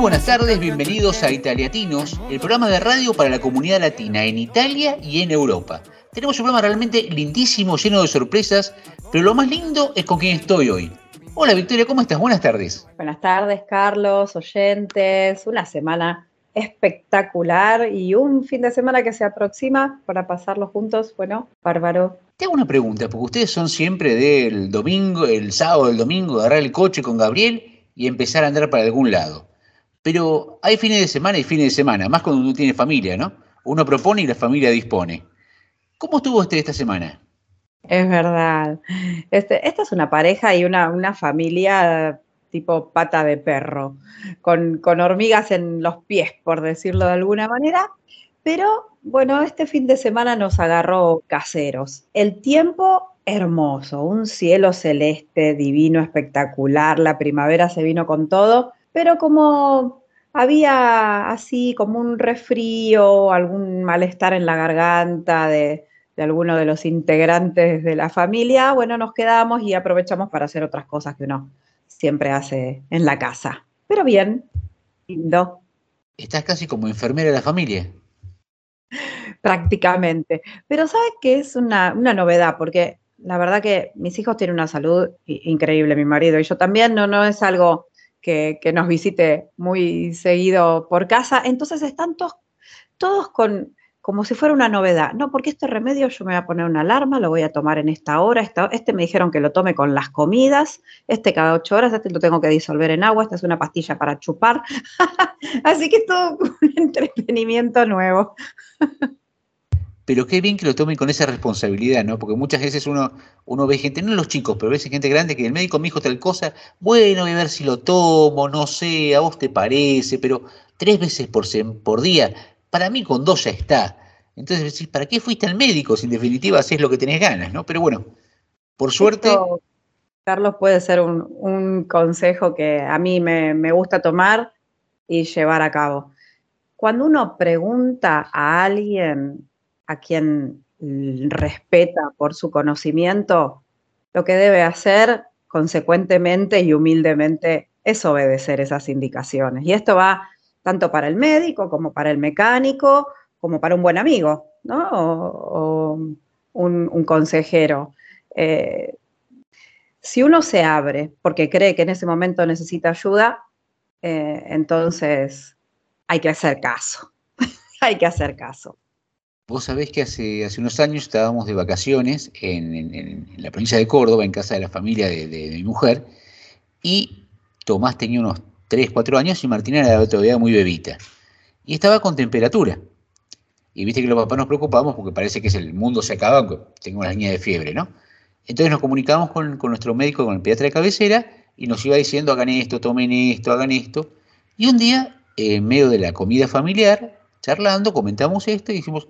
Muy buenas tardes, bienvenidos a Italiatinos, el programa de radio para la comunidad latina en Italia y en Europa. Tenemos un programa realmente lindísimo, lleno de sorpresas, pero lo más lindo es con quien estoy hoy. Hola Victoria, ¿cómo estás? Buenas tardes. Buenas tardes, Carlos, oyentes. Una semana espectacular y un fin de semana que se aproxima para pasarlo juntos. Bueno, bárbaro. Te hago una pregunta, porque ustedes son siempre del domingo, el sábado, el domingo, agarrar el coche con Gabriel y empezar a andar para algún lado. Pero hay fines de semana y fines de semana, más cuando uno tiene familia, ¿no? Uno propone y la familia dispone. ¿Cómo estuvo usted esta semana? Es verdad. Este, esta es una pareja y una, una familia tipo pata de perro, con, con hormigas en los pies, por decirlo de alguna manera. Pero bueno, este fin de semana nos agarró caseros. El tiempo hermoso, un cielo celeste, divino, espectacular, la primavera se vino con todo, pero como había así como un resfrío, algún malestar en la garganta de, de alguno de los integrantes de la familia, bueno, nos quedamos y aprovechamos para hacer otras cosas que uno siempre hace en la casa. Pero bien, lindo. Estás casi como enfermera de la familia. Prácticamente. Pero ¿sabes qué es una, una, novedad? Porque la verdad que mis hijos tienen una salud increíble, mi marido y yo también, no, no es algo que, que nos visite muy seguido por casa. Entonces están todos, todos con, como si fuera una novedad. No, porque este remedio yo me voy a poner una alarma, lo voy a tomar en esta hora. Esta, este me dijeron que lo tome con las comidas, este cada ocho horas, este lo tengo que disolver en agua, esta es una pastilla para chupar. Así que es todo un entretenimiento nuevo. Pero qué bien que lo tomen con esa responsabilidad, ¿no? Porque muchas veces uno, uno ve gente, no los chicos, pero ves gente grande que el médico me dijo tal cosa, bueno, voy a ver si lo tomo, no sé, a vos te parece, pero tres veces por, por día, para mí con dos ya está. Entonces decís, ¿para qué fuiste al médico si en definitiva haces lo que tenés ganas, ¿no? Pero bueno, por suerte... Esto, Carlos, puede ser un, un, consejo que a mí me, me gusta tomar y llevar a cabo. Cuando uno pregunta a alguien a quien respeta por su conocimiento, lo que debe hacer consecuentemente y humildemente es obedecer esas indicaciones. Y esto va tanto para el médico como para el mecánico, como para un buen amigo, ¿no? O, un, consejero. Eh, si uno se abre porque cree que en ese momento necesita ayuda, eh, entonces hay que hacer caso. hay que hacer caso. Vos sabés que hace, hace unos años estábamos de vacaciones en, la provincia de Córdoba, en casa de la familia de, mi mujer, y Tomás tenía unos 3, 4 años y Martina era todavía muy bebita. Y estaba con temperatura. Y viste que los papás nos preocupamos porque parece que el mundo se acaba, aunque tengo una línea de fiebre, ¿no? Entonces nos comunicamos con, con nuestro médico, con el pediatra de cabecera, y nos iba diciendo, hagan esto, tomen esto, hagan esto. Y un día, en medio de la comida familiar, charlando, comentamos esto y dijimos,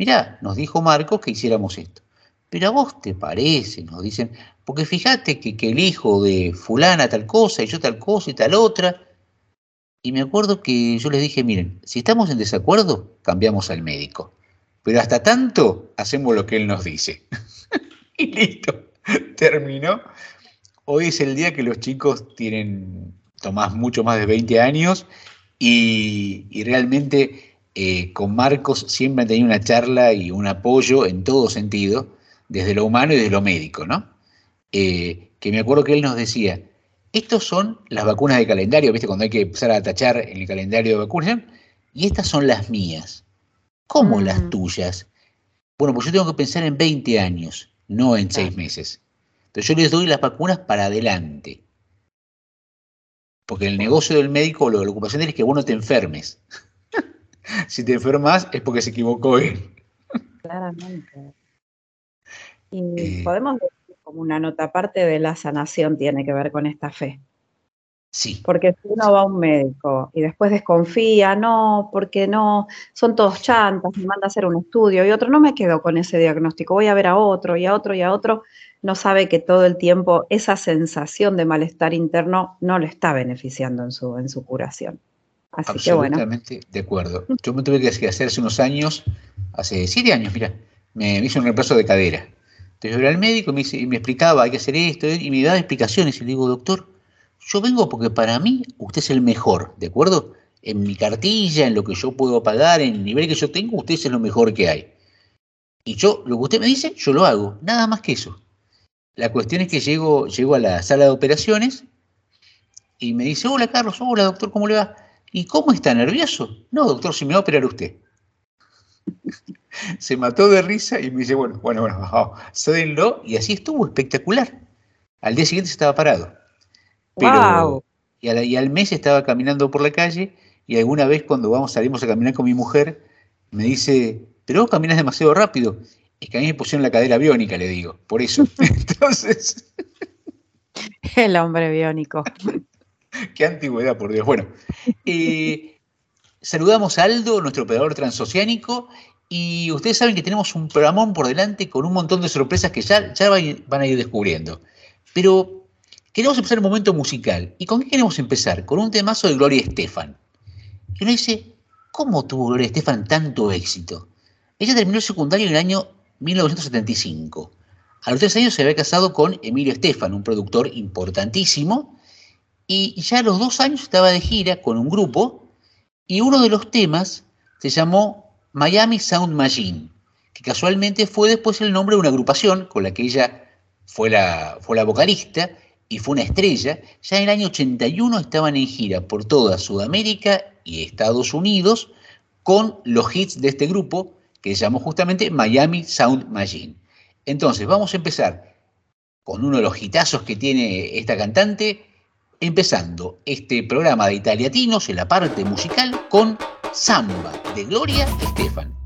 mirá, nos dijo Marcos que hiciéramos esto. Pero a vos te parece, nos dicen, porque fíjate que, que, el hijo de fulana tal cosa y yo tal cosa y tal otra. Y me acuerdo que yo les dije, miren, si estamos en desacuerdo, cambiamos al médico. Pero hasta tanto, hacemos lo que él nos dice. y listo, terminó. Hoy es el día que los chicos tienen, Tomás, mucho más de 20 años y, y realmente eh, con Marcos siempre han tenido una charla y un apoyo en todo sentido, desde lo humano y desde lo médico, ¿no? Eh, que me acuerdo que él nos decía, estos son las vacunas de calendario, ¿viste? Cuando hay que empezar a tachar en el calendario de vacunas, y estas son las mías. ¿Cómo mm. las tuyas? Bueno, pues yo tengo que pensar en 20 años, no en 6 meses. Entonces yo les doy las vacunas para adelante. Porque el negocio del médico o la ocupación de él es que vos no te enfermes si te enfermas es porque se equivocó él. Claramente. Y eh, podemos decir como una nota aparte de la sanación tiene que ver con esta fe. Sí. Porque si uno va a un médico y después desconfía, no, porque no, son todos chantas, me manda a hacer un estudio y otro, no me quedo con ese diagnóstico, voy a ver a otro y a otro y a otro, no sabe que todo el tiempo esa sensación de malestar interno no le está beneficiando en su, en su curación. Así que bueno. Absolutamente de acuerdo. Yo me tuve que hacer hace unos años, hace siete años, mira, me, hice un reemplazo de cadera. Entonces yo era el médico me, me explicaba, hay que hacer esto, y me daba explicaciones y le digo, doctor, yo vengo porque para mí usted es el mejor, ¿de acuerdo? En mi cartilla, en lo que yo puedo pagar, en el nivel que yo tengo, usted es lo mejor que hay. Y yo, lo que usted me dice, yo lo hago, nada más que eso. La cuestión es que llego, llego a la sala de operaciones y me dice, hola Carlos, hola doctor, ¿cómo le va? ¿Y cómo está nervioso? No, doctor, si me va a operar usted. Se mató de risa y me dice, bueno, bueno, bueno, vamos, y así estuvo, espectacular. Al día siguiente estaba parado. Pero, y, al mes estaba caminando por la calle y alguna vez cuando vamos, salimos a caminar con mi mujer, me dice, pero vos caminas demasiado rápido. Es que a mí me pusieron la cadera biónica, le digo, por eso. Entonces... El hombre biónico. Qué antigüedad, por Dios. Bueno, saludamos a Aldo, nuestro operador transoceánico, y ustedes saben que tenemos un programón por delante con un montón de sorpresas que ya, ya van a ir descubriendo. Pero Queremos empezar un momento musical. ¿Y con qué queremos empezar? Con un temazo de Gloria Estefan. Y uno dice, ¿cómo tuvo Gloria Estefan tanto éxito? Ella terminó el secundario en el año 1975. A los tres años se había casado con Emilio Estefan, un productor importantísimo, y ya a los dos años estaba de gira con un grupo, y uno de los temas se llamó Miami Sound Machine, que casualmente fue después el nombre de una agrupación con la que ella fue la, fue la vocalista, y fue una estrella, ya en el año 81 estaban en gira por toda Sudamérica y Estados Unidos con los hits de este grupo que se llamó justamente Miami Sound Machine. Entonces, vamos a empezar con uno de los hitazos que tiene esta cantante, empezando este programa de Italiatinos en la parte musical con Samba de Gloria Estefan.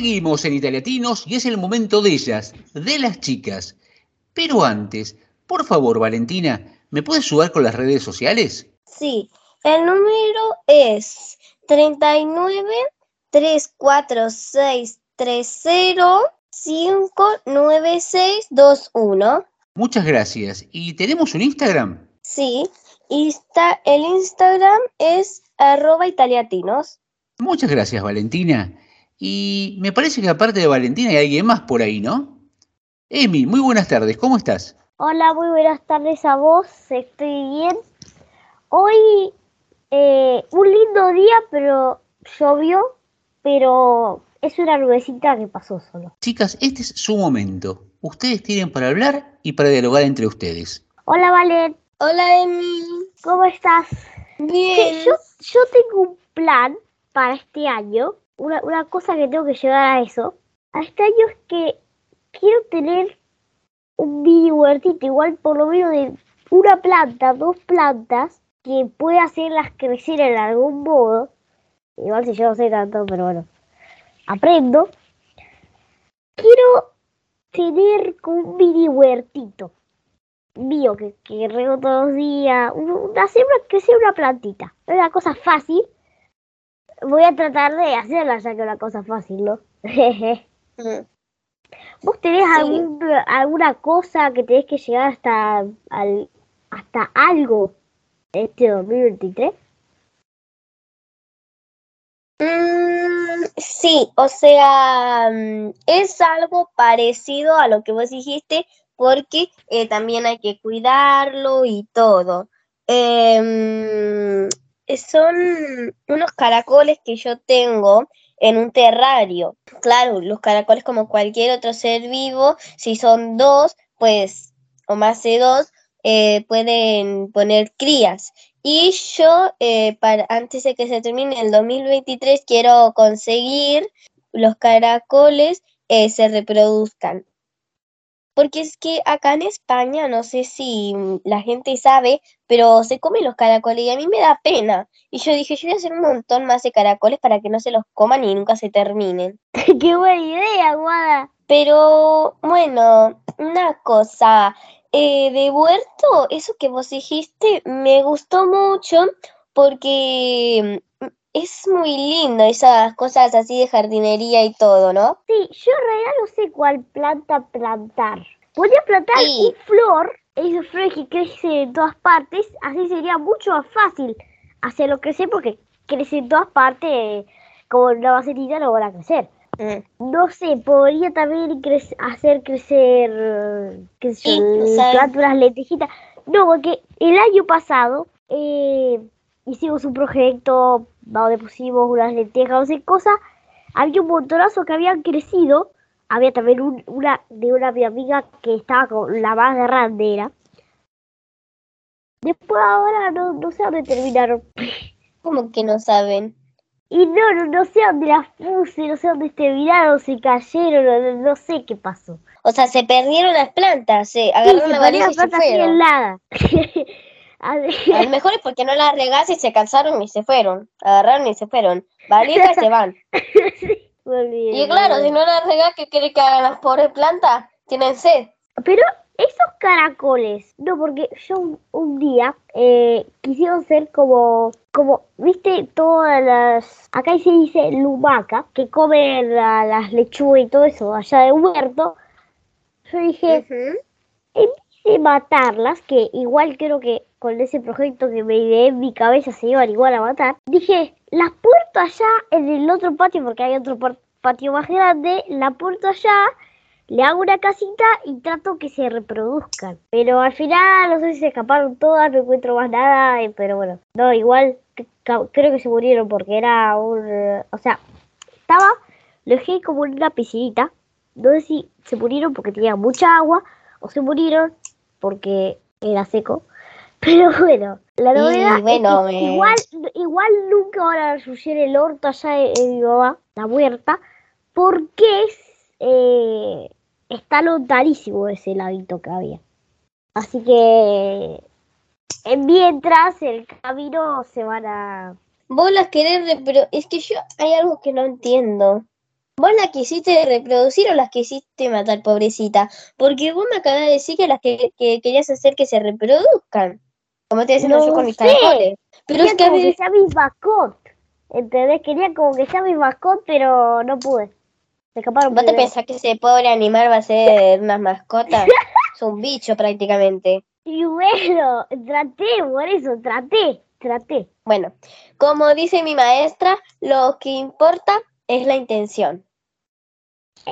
Seguimos en Italiatinos y es el momento de ellas, de las chicas. Pero antes, por favor, Valentina, ¿me puedes ayudar con las redes sociales? Sí, el número es 39 346 30 59621. Muchas gracias. ¿Y tenemos un Instagram? Sí, está, el Instagram es arroba italiatinos. Muchas gracias, Valentina. Y me parece que aparte de Valentina hay alguien más por ahí, ¿no? Emi, muy buenas tardes, ¿cómo estás? Hola, muy buenas tardes a vos, estoy bien. Hoy eh, un lindo día, pero llovió, pero es una nubecita que pasó solo. Chicas, este es su momento. Ustedes tienen para hablar y para dialogar entre ustedes. Hola, Valen, Hola, Emi. ¿cómo estás? Bien. Sí, yo, yo tengo un plan para este año, una, una cosa que tengo que llevar a eso. A este año es que quiero tener un mini huertito, igual por lo menos de una planta, dos plantas, que pueda hacerlas crecer en algún modo. Igual si yo no sé tanto, pero bueno, aprendo. Quiero tener como un mini huertito mío que, que riego todos los días, un- un- hacer una, crecer una plantita. Es una cosa fácil. Voy a tratar de hacerla ya que es una cosa fácil, ¿no? Mm. ¿Vos tenés Sí. algún, alguna cosa que tenés que llegar hasta, al, hasta algo este 2023? Mm, sí, o sea, mm, es algo parecido a lo que vos dijiste, porque eh, también hay que cuidarlo y todo. Em, son unos caracoles que yo tengo en un terrario. Claro, los caracoles como cualquier otro ser vivo, si son dos, pues, o más de dos, eh, pueden poner crías. Y yo, eh, para, antes de que se termine el 2023, quiero conseguir los caracoles eh, se reproduzcan. Porque es que acá en España, no sé si mm, la gente sabe, pero se comen los caracoles y a mí me da pena. Y yo dije, yo voy a hacer un montón más de caracoles para que no se los coman y nunca se terminen. ¡Qué buena idea, Guada! Pero bueno, una cosa, eh, de huerto, eso que vos dijiste me gustó mucho porque mm, es muy lindo esas cosas así de jardinería y todo, ¿no? Sí, yo en realidad no sé cuál planta plantar. Podría plantar Sí. un flor, esos flores que crecen en todas partes, así sería mucho más fácil hacerlo crecer porque crece en todas partes, como la macetita no van a crecer. Mm. No sé, podría también hacer crecer, eh, qué sé Sí, yo, o sea- plantar unas lentejitas. No, porque el año pasado eh, hicimos un proyecto donde pusimos unas lentejas, no sé, cosas. Había un montonazo que habían crecido. Había también un- una de una mi amiga que estaba con la más grande era. Después ahora no, no sé dónde terminaron. Como que no saben. Y no, no, no sé dónde las puse, no sé dónde terminaron, se cayeron, no, sé qué pasó. O sea, se perdieron las plantas, se Sí, agarraron se la y se fueron. A lo mejor es porque no las regaste y se cansaron y se fueron. Agarraron y se fueron. Valija y se van. Y claro, si no las regas, ¿qué quiere que hagan las pobres plantas? Tienen sed. Pero esos caracoles, no, porque yo un, un día eh, quisieron ser como, como, viste, todas las, acá se dice lumaca, que comen la- las lechugas y todo eso allá de huerto. Yo dije, en vez de matarlas, que igual creo que con ese proyecto que me ideé en mi cabeza se iban igual a matar, dije, las puerto allá en el otro patio, porque hay otro patio más grande, la puerto allá, le hago una casita y trato que se reproduzcan. Pero al final, no sé si se escaparon todas, no encuentro más nada, eh, pero bueno, no, igual creo que se murieron porque era un... O sea, estaba, lo dejé como en una piscinita, no sé si se murieron porque tenía mucha agua o se murieron porque era seco. Pero bueno, la Y novedad es bueno, que me- igual, igual nunca van a ensuciar el horto allá de, de mi mamá, la huerta, porque es, eh, está lotarísimo ese ladito que había. Así que En mientras el camino se van a... Vos las querés reproducir. Es que yo hay algo que no entiendo. ¿Vos la quisiste reproducir o las quisiste matar, pobrecita? Porque vos me acabas de decir que las que, que querías hacer que se reproduzcan. Como te diciendo No yo con mis caracoles. Pero Quería es que a como que sea mi mascot. ¿Entendés? Quería como que sea mi mascot, pero no pude. Se escaparon ¿vos te pensás que ese pobre animal va a ser una mascota? es un bicho prácticamente. Y bueno, traté, por eso, traté, traté. Bueno, como dice mi maestra, lo que importa es la intención.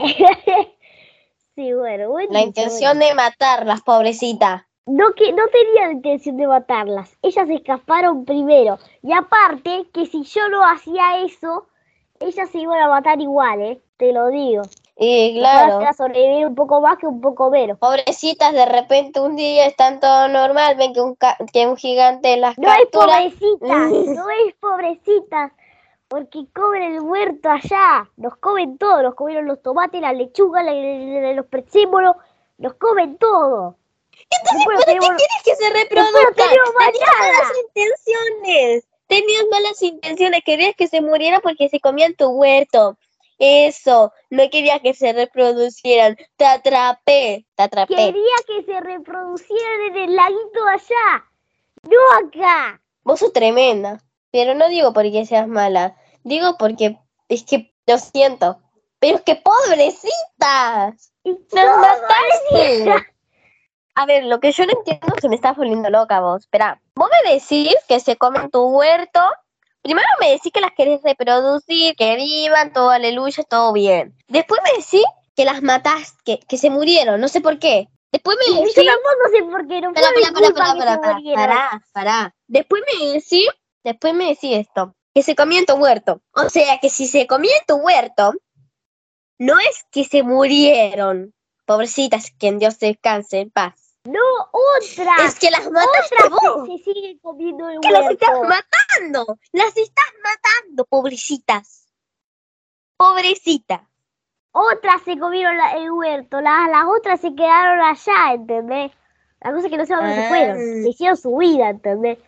sí, bueno, bueno. La intención de matarlas, pobrecita. No, que, no tenía la intención de matarlas. Ellas escaparon primero. Y aparte, que si yo no hacía eso, ellas se iban a matar igual, ¿eh? Te lo digo. Y Claro. claro, a sobrevivir un poco más que un poco menos. pobrecitas, de repente un día están todo normal, ven que un, ca- que un gigante las No es captura. pobrecitas, no es pobrecitas. Porque comen el huerto allá. Nos comen todo. Nos comieron los tomates, la lechuga, la- la- la- los. Nos comen todo. Entonces, ¿para qué quieres que se más Tenías malas intenciones. Tenías malas intenciones. Querías que se murieran porque se comían tu huerto. Eso. No querías que se reproducieran. Te atrapé. Te atrapé. Quería que se reproducieran en el laguito allá. No acá. Vos sos tremenda. Pero no digo porque seas mala. Digo porque es que lo siento. Pero es que pobrecitas. Nos mataste. A ver, lo que yo no entiendo se me está volviendo loca vos. Espera, vos me decís que se comen tu huerto. Primero me decís que las querés reproducir, que vivan, todo aleluya, todo bien. Después me decís que las mataste, que, que se murieron, no sé por qué. Después me decís... yo tampoco sé por qué. No Pará, pará, pará, pará, pará, pará. Después me decís, después me decís esto, que se comían tu huerto. O sea, que si se comían tu huerto, no es que se murieron. Pobrecitas, que en Dios descanse en paz. No, otra. Es que las vos. que se siguen comiendo el Que las estás huerto. matando. Las estás matando, pobrecitas. Pobrecita. Otras se comieron la- el huerto. Las, las otras se quedaron allá, ¿entendés? La cosa es que no sé se Ah. fueron. Se hicieron su vida, ¿entendés?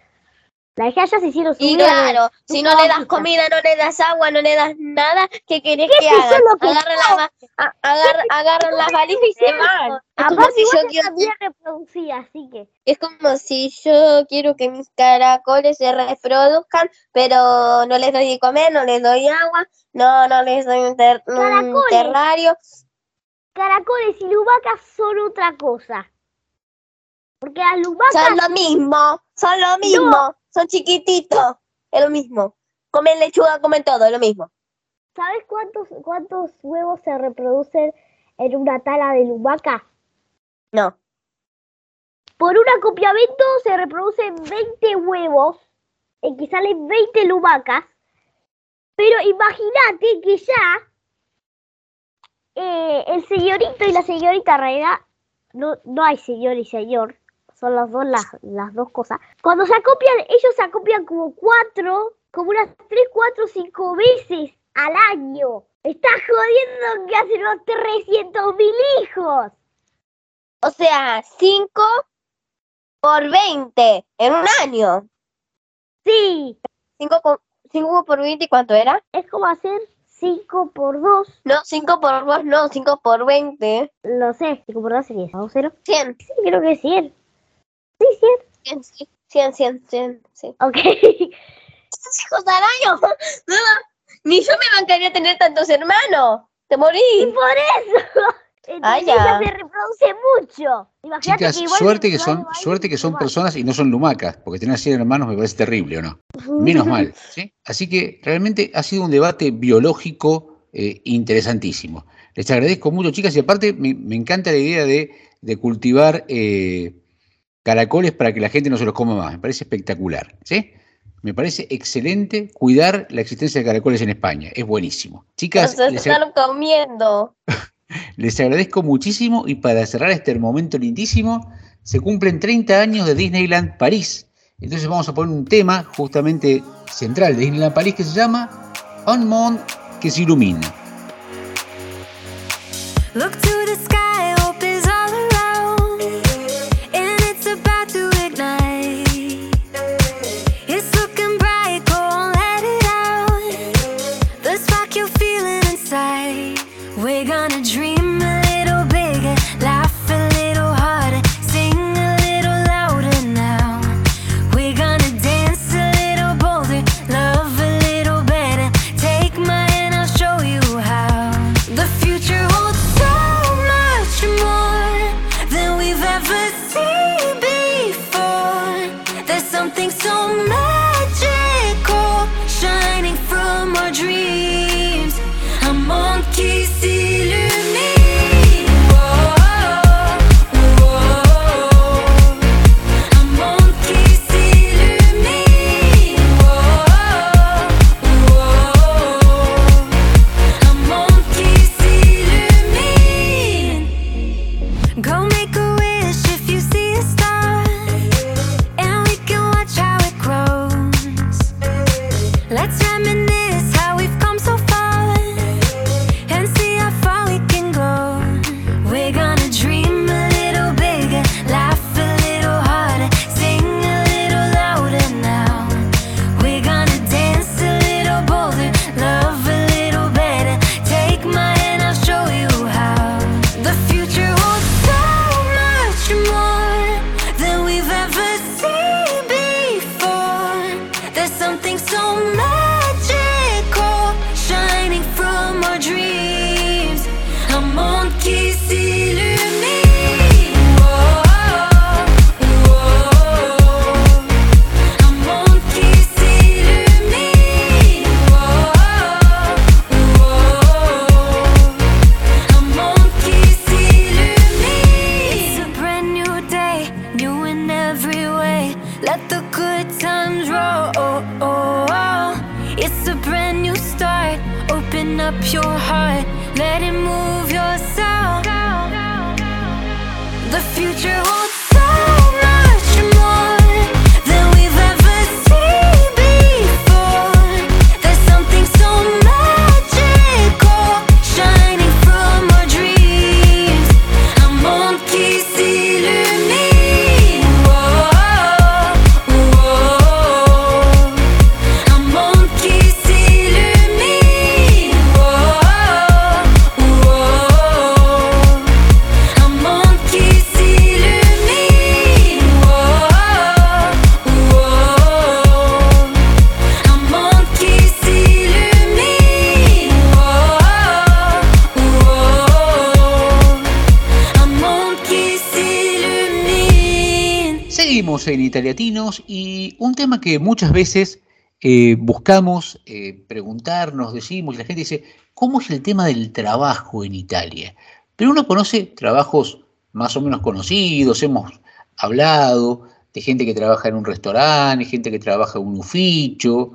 La dejé allá, se hicieron Y claro, si no le das comida, no le das agua, no le das nada, ¿qué querés ¿Qué que haga? Agarran, la a- agar- agarran las valijas y se van. Es como si yo quiero- así que. Es como si yo quiero que mis caracoles se reproduzcan, pero no les doy de comer, no les doy agua, no, no les doy un, ter- un terrario. Caracoles y lumacas son otra cosa. Porque las lumacas. Son lo mismo, son lo mismo, son chiquititos, es lo mismo. Comen lechuga, comen todo, es lo mismo. ¿Sabes cuántos, cuántos huevos se reproducen en una tala de lumaca? No. Por un acopiamiento se reproducen 20 huevos, en que salen 20 lumacas. Pero imagínate que ya eh, el señorito y la señorita, realidad, no, no hay señor y señor, son las dos las, las dos cosas. Cuando se acopian, ellos se acopian como cuatro, como unas tres, cuatro, cinco veces al año. Estás jodiendo que hacen unos 300 mil hijos. O sea, 5 por 20 en un año. Sí, 5 por 20, ¿cuánto era? es como hacer 5 por 2. No, 5 por 2, no, 5 por 20. Lo sé, 5 por 2 sería 2, 0. 100. Sí, creo que es 100. Sí, 100. 100, sí. 100, 100, 100, sí. Ok. hijos al año? No, ni yo me bancaría tener tantos hermanos. Te y morí. por eso. Ah, Entonces ya. ella se reproduce mucho. Imagínate Chicas, que igual suerte que son, suerte que son personas y no son lumacas, porque tener 100 hermanos me parece terrible, ¿o no? Menos mal. ¿sí? Así que realmente ha sido un debate biológico eh, interesantísimo. Les agradezco mucho, chicas, y aparte me, me encanta la idea de, de cultivar eh, caracoles para que la gente no se los coma más. Me parece espectacular. ¿sí? Me parece excelente cuidar la existencia de caracoles en España. Es buenísimo. Chicas, Nos les, están comiendo. les agradezco muchísimo y para cerrar este momento lindísimo, se cumplen 30 años de Disneyland París. Entonces vamos a poner un tema justamente central de Disneyland París que se llama Un Monde que se ilumina. Look to the sky, que muchas veces eh, buscamos eh, preguntarnos, decimos, y la gente dice, ¿cómo es el tema del trabajo en Italia? Pero uno conoce trabajos más o menos conocidos, hemos hablado de gente que trabaja en un restaurante, gente que trabaja en un oficio,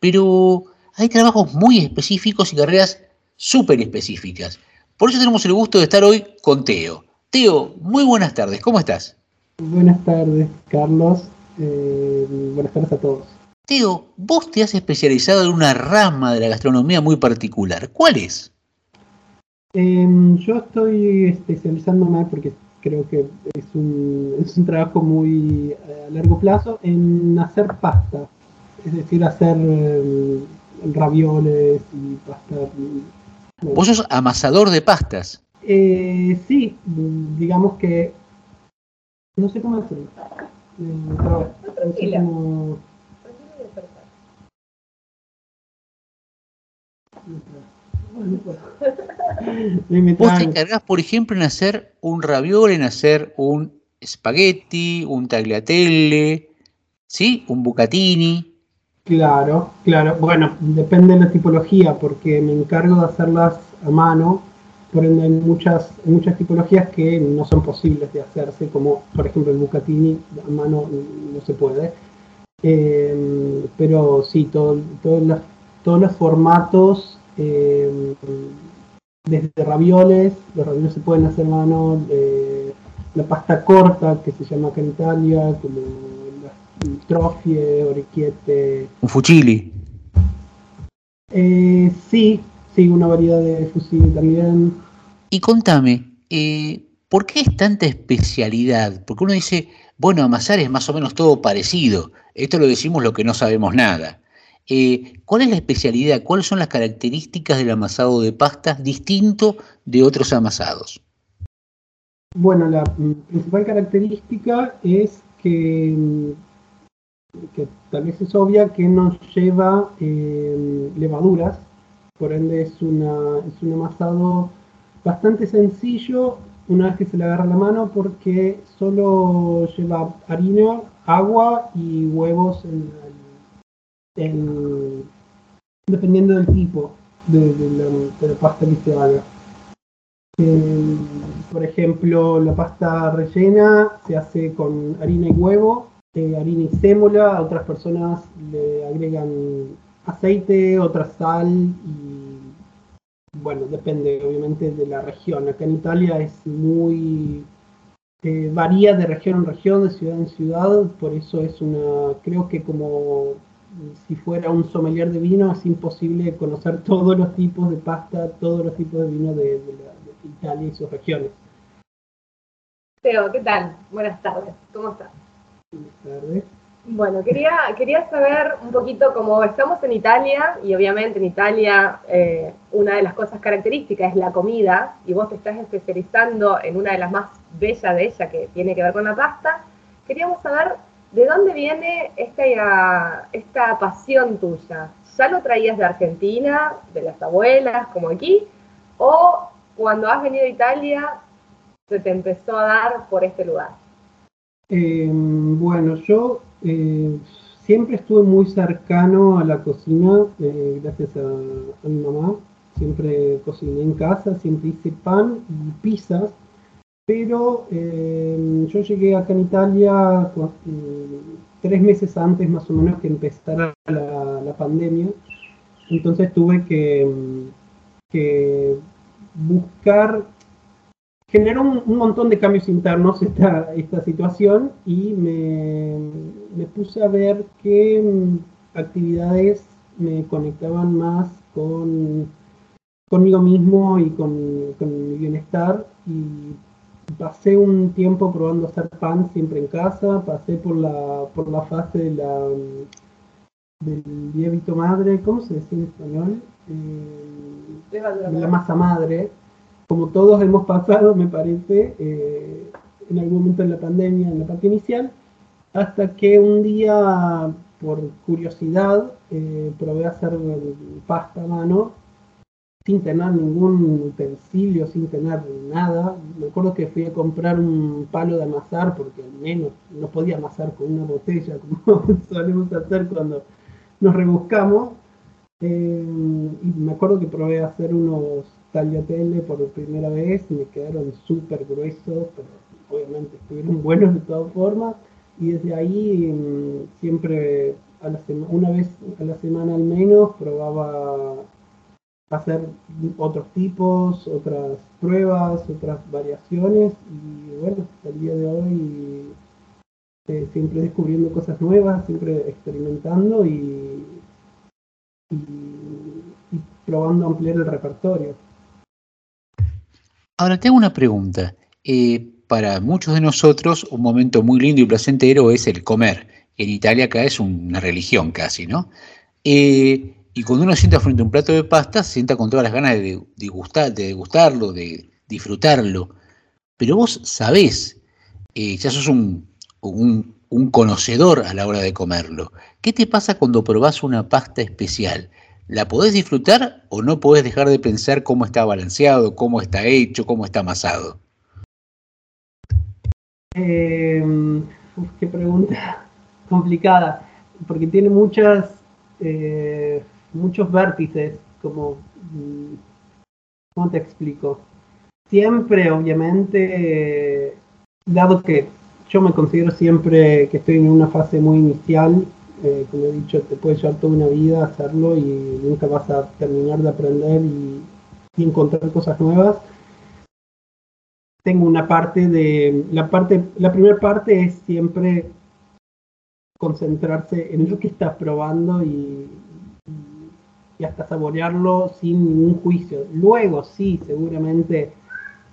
pero hay trabajos muy específicos y carreras súper específicas. Por eso tenemos el gusto de estar hoy con Teo. Teo, muy buenas tardes, ¿cómo estás? Buenas tardes, Carlos. Eh, buenas tardes a todos. Teo, vos te has especializado en una rama de la gastronomía muy particular. ¿Cuál es? Em, yo estoy especializándome porque creo que es un, es un trabajo muy eh, a largo plazo en hacer pasta, es decir, hacer em, ravioles y pasta. mm, Vos sos amasador de pastas. Eh, sí, digamos que no sé cómo decirlo. No me Vos te encargás, por ejemplo, en hacer un raviol, en hacer un espagueti, un tagliatelle, ¿sí? Un bucatini. Claro, claro. Bueno, depende de la tipología, porque me encargo de hacerlas a mano. Por ende, hay muchas, muchas tipologías que no son posibles de hacerse, como por ejemplo el bucatini a mano no se puede. Eh, pero sí, todo, todo las- todos los formatos, eh, desde ravioles, los ravioles se pueden hacer a mano, eh, la pasta corta, que se llama acá en Italia, como las trofie, orecchiette, Un fuchili. eh, sí, sí, una variedad de fusilli también. Y contame, eh, ¿por qué es tanta especialidad? Porque uno dice, bueno, amasar es más o menos todo parecido. Esto lo decimos lo que no sabemos nada. Eh, ¿Cuál es la especialidad? ¿Cuáles son las características del amasado de pastas distinto de otros amasados? Bueno, la mm, principal característica es que, mm, que tal vez es obvia que no lleva eh, levaduras, por ende es, una, es un amasado bastante sencillo una vez que se le agarra la mano porque solo lleva harina, agua y huevos en, en- dependiendo del tipo de, la, pasta que se haga. Por ejemplo, la pasta rellena se hace con harina y huevo, eh, harina y sémola, a otras personas le agregan aceite, otras sal y bueno, depende obviamente de la región. Acá en Italia es muy eh, varía de región en región, de ciudad en ciudad, por eso es una, creo que como si fuera un sommelier de vino es imposible conocer todos los tipos de pasta, todos los tipos de vino de, de la- de Italia y sus regiones. Teo, ¿qué tal? Buenas tardes, ¿cómo estás? Buenas tardes. Bueno, quería, quería saber un poquito, como estamos en Italia, y obviamente en Italia eh, una de las cosas características es la comida, y vos te estás especializando en una de las más bellas de ella, que tiene que ver con la pasta, queríamos saber de dónde viene esta, esta pasión tuya. ¿Ya lo traías de Argentina, de las abuelas, como aquí? ¿O cuando has venido a Italia se te empezó a dar por este lugar? Eh, bueno, yo eh, siempre estuve muy cercano a la cocina, eh, gracias a, mi mamá. Siempre cociné en casa, siempre hice pan y pizzas, pero eh, yo llegué acá en Italia eh, tres meses antes más o menos que empezara la, pandemia, entonces tuve que, mm, que buscar generó un, un montón de cambios internos esta, esta situación y me, me puse a ver qué mm, actividades me conectaban más con conmigo mismo y con, con mi bienestar. Y pasé un tiempo probando hacer pan siempre en casa, pasé por la, por la fase de la, mm, del lievito madre, ¿cómo se dice en español? Eh, la masa madre, como todos hemos pasado, me parece, eh, en algún momento en la pandemia, en la parte inicial, hasta que un día, por curiosidad, eh, probé a hacer pasta a mano, sin tener ningún utensilio, sin tener nada. Me acuerdo que fui a comprar un palo de amasar, porque al menos no podía amasar con una botella, como solemos hacer cuando nos rebuscamos. Eh, y me acuerdo que probé a hacer unos tagliatelle por primera vez me quedaron súper gruesos, pero obviamente estuvieron buenos de todas formas. Y desde ahí mm, siempre, a la una vez a la semana al menos, probaba hacer otros tipos, otras pruebas, otras variaciones. Y bueno, hasta el día de hoy eh, siempre descubriendo cosas nuevas, siempre experimentando y, y, y probando ampliar el repertorio. Ahora te hago una pregunta. Eh, para muchos de nosotros, un momento muy lindo y placentero es el comer. En Italia acá es una religión casi, ¿no? Eh, y cuando uno sienta frente a un plato de pasta, se sienta con todas las ganas de degustar, de degustarlo, de disfrutarlo. Pero vos sabés, eh, ya sos un, un- un conocedor a la hora de comerlo. ¿Qué te pasa cuando probás una pasta especial? ¿La podés disfrutar o no podés dejar de pensar cómo está balanceado, cómo está hecho, cómo está amasado? Eh, qué pregunta complicada, porque tiene muchas, eh, muchos vértices, mm, ¿cómo te explico? Siempre, obviamente, dado que yo me considero siempre que estoy en una fase muy inicial, como he dicho, te puede llevar toda una vida hacerlo y nunca vas a terminar de aprender y, encontrar cosas nuevas. Tengo una parte de la parte la primera parte es siempre concentrarse en lo que estás probando y, hasta saborearlo sin ningún juicio. Luego sí seguramente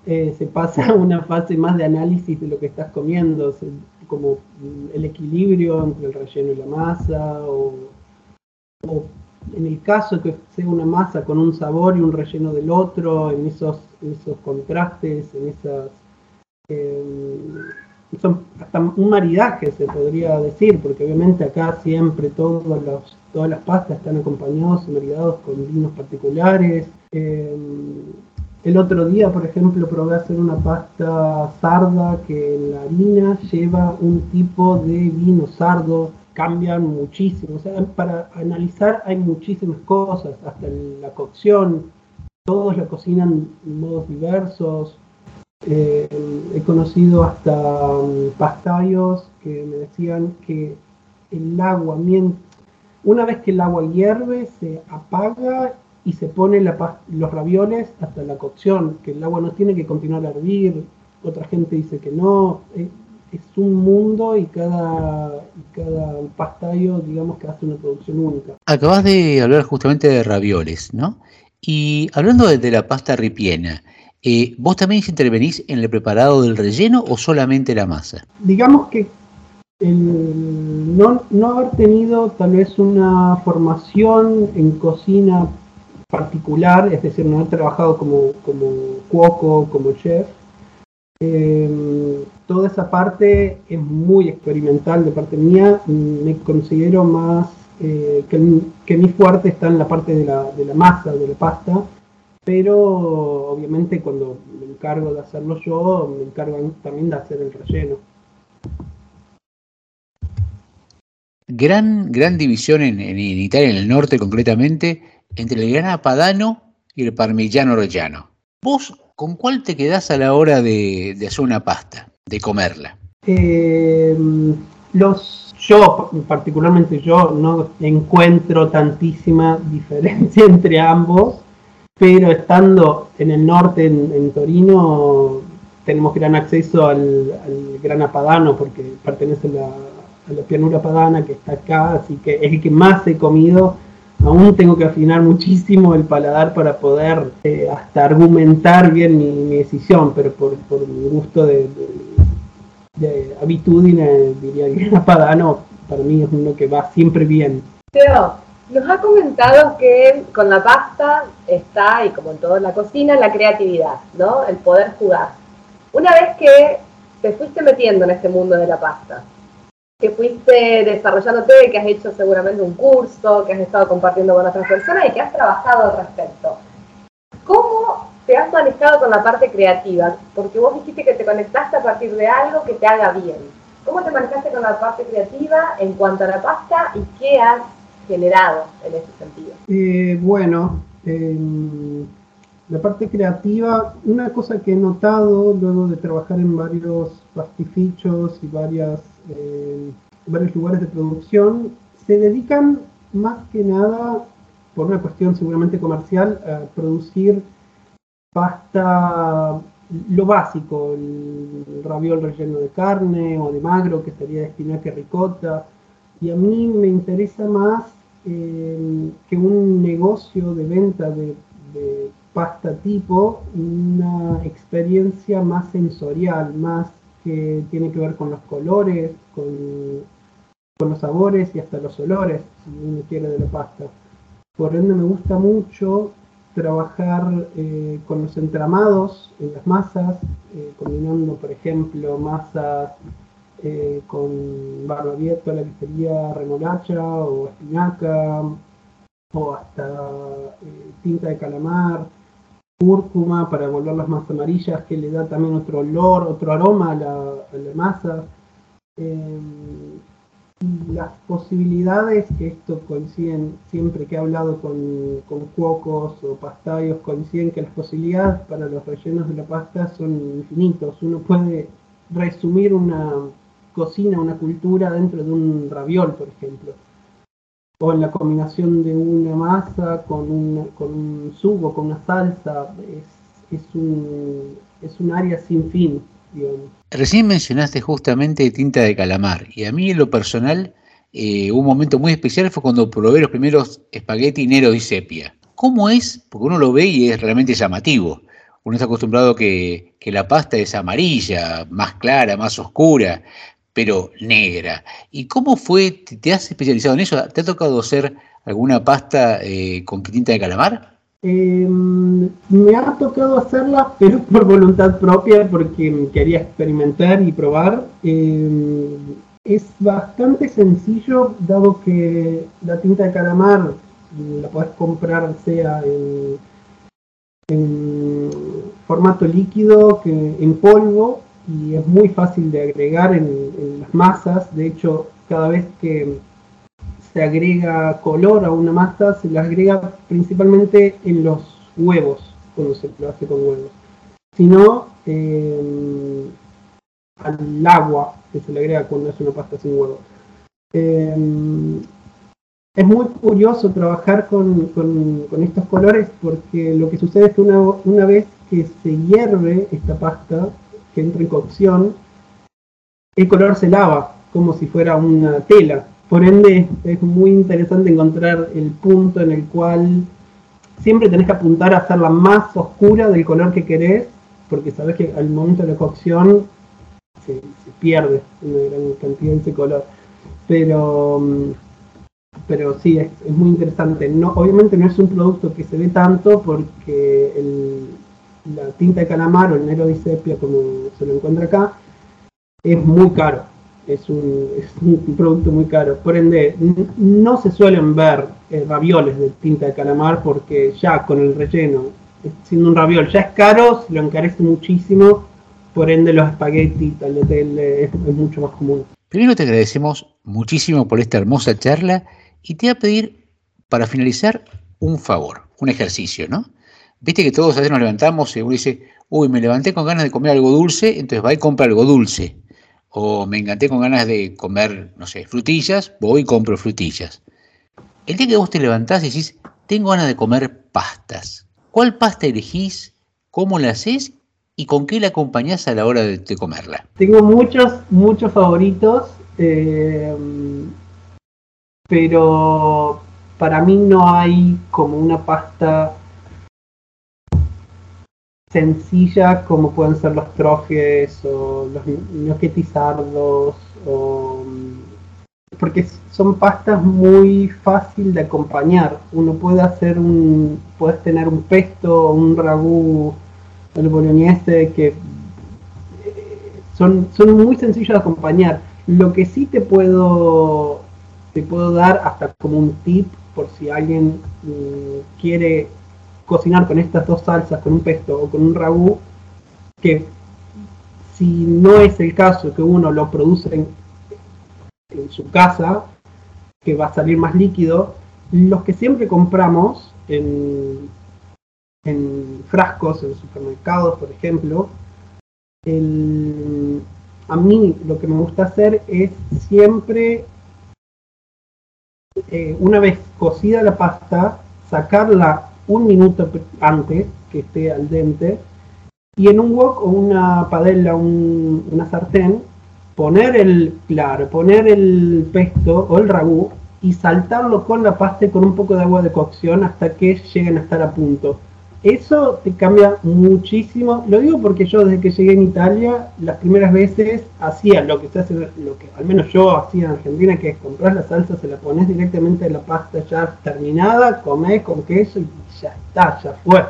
eh, se pasa a una fase más de análisis de lo que estás comiendo como mm, el equilibrio entre el relleno y la masa o, en el caso que sea una masa con un sabor y un relleno del otro, en esos, contrastes, en esas... eh, son hasta un maridaje se podría decir, porque obviamente acá siempre todos los, todas las pastas están acompañados y maridados con vinos particulares. eh, El otro día, por ejemplo, probé hacer una pasta sarda que en la harina lleva un tipo de vino sardo, cambian muchísimo. O sea, para analizar hay muchísimas cosas, hasta la cocción, todos la cocinan en modos diversos. Eh, he conocido hasta um, pastallos que me decían que el agua, una vez que el agua hierve, se apaga y se pone la los ravioles hasta la cocción, que el agua no tiene que continuar a hervir. Otra gente dice que no. Es, es un mundo y cada, y cada pastallo, digamos que hace una producción única. Acabas de hablar justamente de ravioles, ¿no? Y hablando de, de la pasta ripiena, eh, ¿vos también intervenís en el preparado del relleno o solamente la masa? digamos que el no, no haber tenido tal vez una formación en cocina particular, es decir, no he trabajado como, como cuoco, como chef, eh, toda esa parte es muy experimental de parte mía, me considero más eh, que, mi- fuerte está en la parte de la, de la masa, de la pasta, pero obviamente cuando me encargo de hacerlo yo, me encargo también de hacer el relleno. Gran, gran división en- en Italia, en el norte concretamente, entre el grana padano y el parmigiano reggiano. ¿Vos con cuál te quedás a la hora de, de hacer una pasta, de comerla? Eh, los, yo, particularmente yo, no encuentro tantísima diferencia entre ambos, pero estando en el norte, en, en Torino, tenemos gran acceso al, al padano porque pertenece a la, a la pianura padana que está acá, así que es el que más he comido. Aún tengo que afinar muchísimo el paladar para poder eh, hasta argumentar bien mi, decisión, pero por, por mi gusto de, de, de habitudine, diría que padano para mí es uno que va siempre bien. Teo, nos ha comentado que con la pasta está, y como en toda la cocina, la creatividad, ¿no? El poder jugar. Una vez que te fuiste metiendo en este mundo de la pasta, que fuiste desarrollándote, que has hecho seguramente un curso, que has estado compartiendo con otras personas y que has trabajado al respecto. ¿Cómo te has manejado con la parte creativa? Porque vos dijiste que te conectaste a partir de algo que te haga bien. ¿Cómo te manejaste con la parte creativa en cuanto a la pasta y qué has generado en ese sentido? Eh, bueno, em, la parte creativa, una cosa que he notado luego de trabajar en varios pastifichos y varias, eh, varios lugares de producción, se dedican más que nada, por una cuestión seguramente comercial, a producir pasta, lo básico, el raviol relleno de carne o de magro, que sería de espinaca y ricota. Y a mí me interesa más eh, que un negocio de venta de pasta tipo, una experiencia más sensorial, más que tiene que ver con los colores, con, los sabores y hasta los olores, si uno quiere, de la pasta. Por ende me gusta mucho trabajar eh, con los entramados en las masas, eh, combinando, por ejemplo, masas eh, con barbabieta, la que remolacha o espinaca, o hasta eh, tinta de calamar, cúrcuma para volverlas más amarillas, que le da también otro olor, otro aroma a la, a la masa. Eh, las posibilidades, que esto coinciden siempre que he hablado con, con cuocos o pastallos, coinciden que las posibilidades para los rellenos de la pasta son infinitos. Uno puede resumir una cocina, una cultura dentro de un raviol, por ejemplo. O en la combinación de una masa con, con un sugo, con una salsa. Es, es, un, es un área sin fin. Recién mencionaste justamente tinta de calamar y a mí en lo personal eh, un momento muy especial fue cuando probé los primeros espagueti negros y sepia. ¿Cómo es? Porque uno lo ve y es realmente llamativo. Uno está acostumbrado que, que la pasta es amarilla, más clara, más oscura, pero negra. ¿Y cómo fue? ¿Te, has especializado en eso? ¿Te ha tocado hacer alguna pasta eh, con tinta de calamar? Eh, me ha tocado hacerla, pero por voluntad propia, porque quería experimentar y probar. Eh, es bastante sencillo, dado que la tinta de calamar la podés comprar sea en, en formato líquido que en polvo y es muy fácil de agregar en, en las masas. De hecho, cada vez que se agrega color a una masa, se la agrega principalmente en los huevos, cuando se lo hace con huevos. Si no, eh, al agua que se le agrega cuando es una pasta sin huevo. Eh, es muy curioso trabajar con, con- con estos colores porque lo que sucede es que una, una vez que se hierve esta pasta, que entra en cocción, el color se lava como si fuera una tela. Por ende, es muy interesante encontrar el punto en el cual siempre tenés que apuntar a hacerla más oscura del color que querés, porque sabes que al momento de la cocción se, se pierde una gran cantidad de ese color. Pero, mm, pero sí, es, es muy interesante. No, obviamente no es un producto que se ve tanto porque el- la tinta de calamar o el negro de sepia, como se lo encuentra acá, es muy caro. Es un, es un producto muy caro. Por ende, no se suelen ver eh, ravioles de tinta de calamar porque ya con el relleno, eh, siendo un raviol ya es caro, se lo encarece muchísimo. Por ende, los espaguetis, tagliatelle, es, es mucho más común. Primero te agradecemos muchísimo por esta hermosa charla y te voy a pedir, para finalizar, un favor, un ejercicio, ¿no? Viste que todos a veces nos levantamos y uno dice, uy, me levanté con ganas de comer algo dulce, entonces va y compra algo dulce. O me encanté con ganas de comer, no sé, frutillas, voy y compro frutillas. El día que vos te levantás y decís, tengo ganas de comer pastas, ¿cuál pasta elegís? ¿Cómo la haces? ¿Y con qué la acompañás a la hora de, comerla? Tengo muchos, muchos favoritos, eh, pero para mí no hay como una pasta sencilla como pueden ser los trojes o los gnocchetti sardos o porque son pastas muy fácil de acompañar. Uno puede hacer un, puedes tener un pesto, un ragú, el bolognese que son, son muy sencillos de acompañar. Lo que sí te puedo, te puedo dar hasta como un tip por si alguien mm, quiere cocinar con estas dos salsas, con un pesto o con un ragú, que si no es el caso que uno lo produce en, su casa, que va a salir más líquido, los que siempre compramos en, en frascos, en supermercados, por ejemplo, el- a mí lo que me gusta hacer es siempre, eh, una vez cocida la pasta, sacarla un minuto antes que esté al dente y en un wok o una padella, un- una sartén, poner el, claro, poner el pesto o el ragú y saltarlo con la pasta y con un poco de agua de cocción hasta que lleguen a estar a punto. Eso te cambia muchísimo. Lo digo porque yo desde que llegué en Italia, las primeras veces hacía lo que se hace, lo que al menos yo hacía en Argentina, que es comprar la salsa, se la pones directamente en la pasta ya terminada, comés con queso y ya está, ya fue.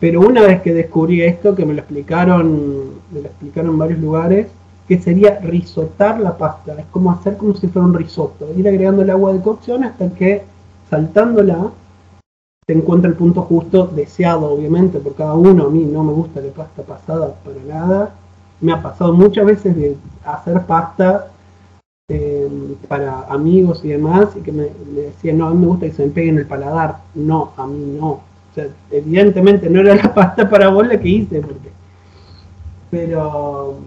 Pero una vez que descubrí esto, que me lo explicaron, me lo explicaron en varios lugares, que sería risotar la pasta. Es como hacer como si fuera un risotto, ir agregando el agua de cocción hasta que saltándola se encuentra el punto justo deseado, obviamente, por cada uno. A mí no me gusta la pasta pasada para nada. Me ha pasado muchas veces de hacer pasta eh, para amigos y demás y que me, me decían, no, a mí me gusta que se me pegue en el paladar. No, a mí no. O sea, evidentemente no era la pasta para vos la que hice, porque... Pero,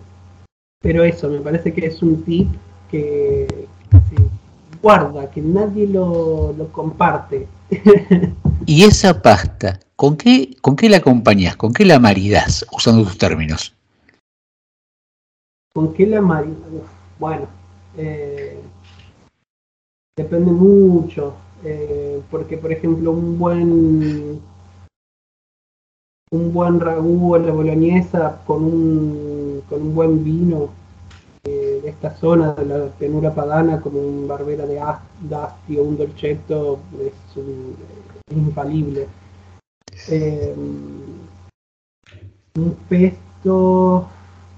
pero eso, me parece que es un tip que, que se guarda, que nadie lo, lo comparte. Y esa pasta, ¿con qué, ¿con qué la acompañás? ¿Con qué la maridás? Usando tus términos. ¿Con qué la marina? Uf, Bueno, eh, depende mucho, eh, porque por ejemplo un buen un buen ragú a la boloñesa con un, con un buen vino eh, de esta zona de la penura padana como un barbera de Ast- d'Asti o un dolcetto es, un- infalible. Un pesto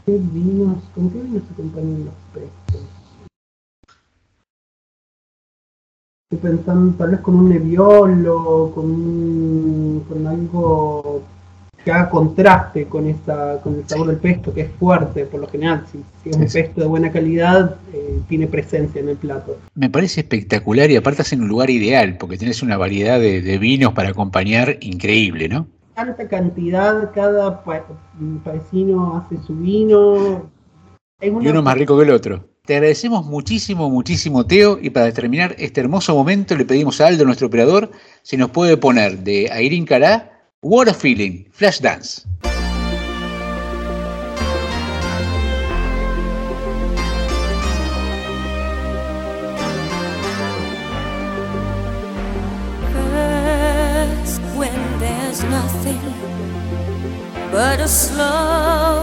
¿Qué vinos? ¿Con qué vinos se acompañan los pestos? Estoy pensando tal vez con un nebbiolo, con, un- con algo que haga contraste con, esta, con el sabor del pesto, que es fuerte por lo general. Si, si es un Sí, pesto de buena calidad, eh, tiene presencia en el plato. Me parece espectacular y aparte es en un lugar ideal, porque tenés una variedad de, de vinos para acompañar increíble, ¿no? Tanta cantidad, cada pa- paisino hace su vino. Y uno más rico que el otro. Te agradecemos muchísimo, muchísimo, Teo. Y para terminar este hermoso momento, le pedimos a Aldo, nuestro operador, si nos puede poner de Airin Cará, What a Feeling, Flash Dance. But a slow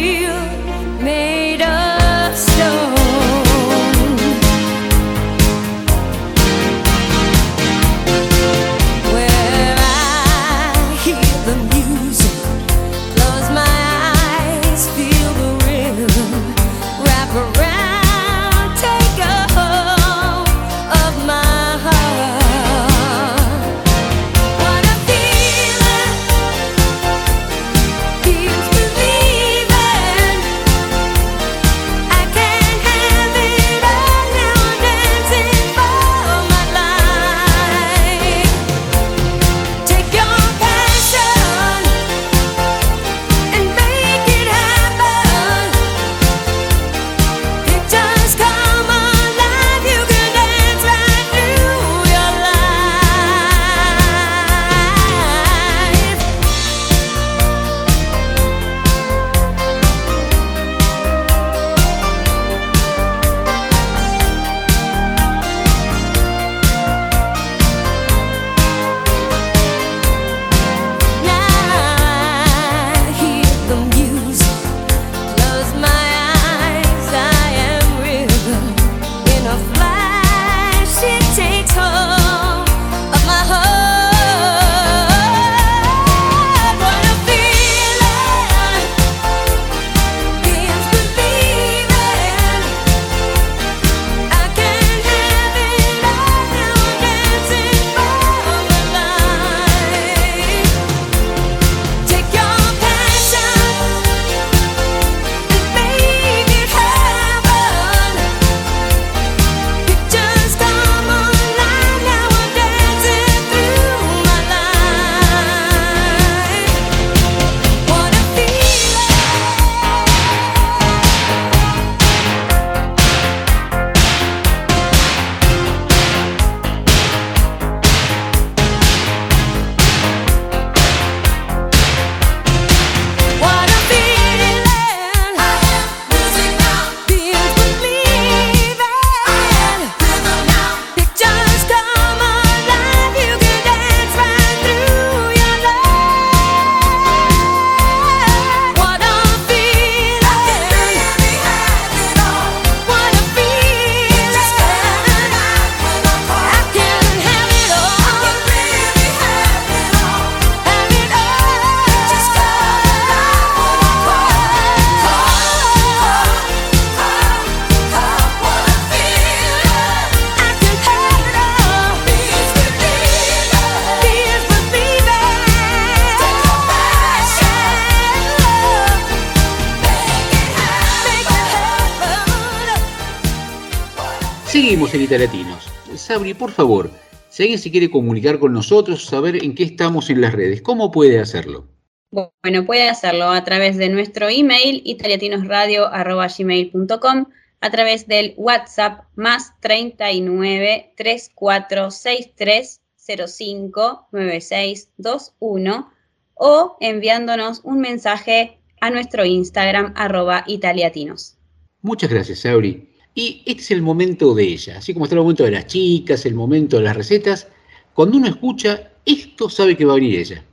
en Italiatinos. Sabri, por favor, si alguien se quiere comunicar con nosotros, saber en qué estamos en las redes, ¿cómo puede hacerlo? Bueno, puede hacerlo a través de nuestro email italiatinosradio.gmail.com, a través del WhatsApp más 39 3463 05 9621 o enviándonos un mensaje a nuestro Instagram arroba italiatinos. Muchas gracias, Sabri. Y este es el momento de ella, así como está el momento de las chicas, el momento de las recetas. Cuando uno escucha esto, sabe que va a venir ella.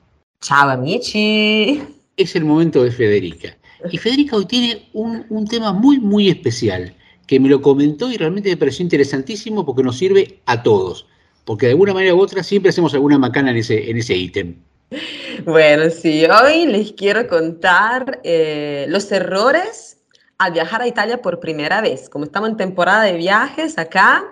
Ciao amici! Es el momento de Federica. Y Federica hoy tiene un, un tema muy, muy especial, que me lo comentó y realmente me pareció interesantísimo porque nos sirve a todos. Porque de alguna manera u otra siempre hacemos alguna macana en ese, en ese ítem. Bueno, sí, hoy les quiero contar eh, los errores al viajar a Italia por primera vez. Como estamos en temporada de viajes acá,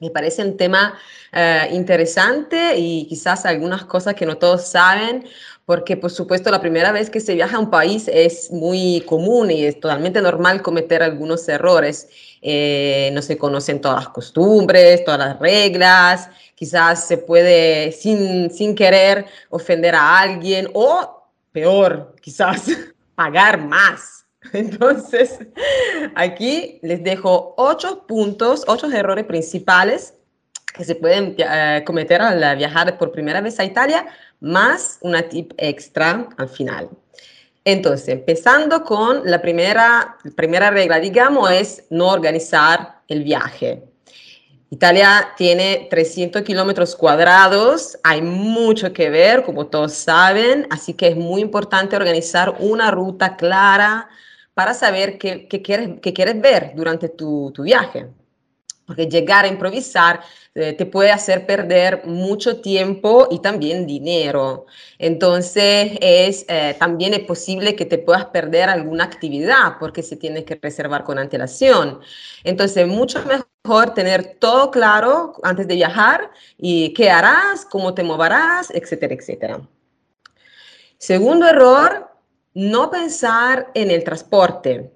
me parece un tema eh, interesante y quizás algunas cosas que no todos saben, porque por supuesto la primera vez que se viaja a un país es muy común y es totalmente normal cometer algunos errores. Eh, no se conocen todas las costumbres, todas las reglas, quizás se puede sin, sin querer ofender a alguien o peor, quizás pagar más. Entonces, aquí les dejo ocho puntos, ocho errores principales que se pueden eh, cometer al viajar por primera vez a Italia, más una tip extra al final. Entonces, empezando con la primera, primera regla, digamos, es no organizar el viaje. Italia tiene 300 kilómetros cuadrados, hay mucho que ver, como todos saben, así que es muy importante organizar una ruta clara para saber qué, quieres, ver durante tu, viaje porque llegar a improvisar eh, te puede hacer perder mucho tiempo y también dinero. Entonces, es, eh, también es posible que te puedas perder alguna actividad porque se tiene que reservar con antelación. Entonces, mucho mejor tener todo claro antes de viajar y qué harás, cómo te moverás, etcétera, etcétera. Segundo error, no pensar en el transporte.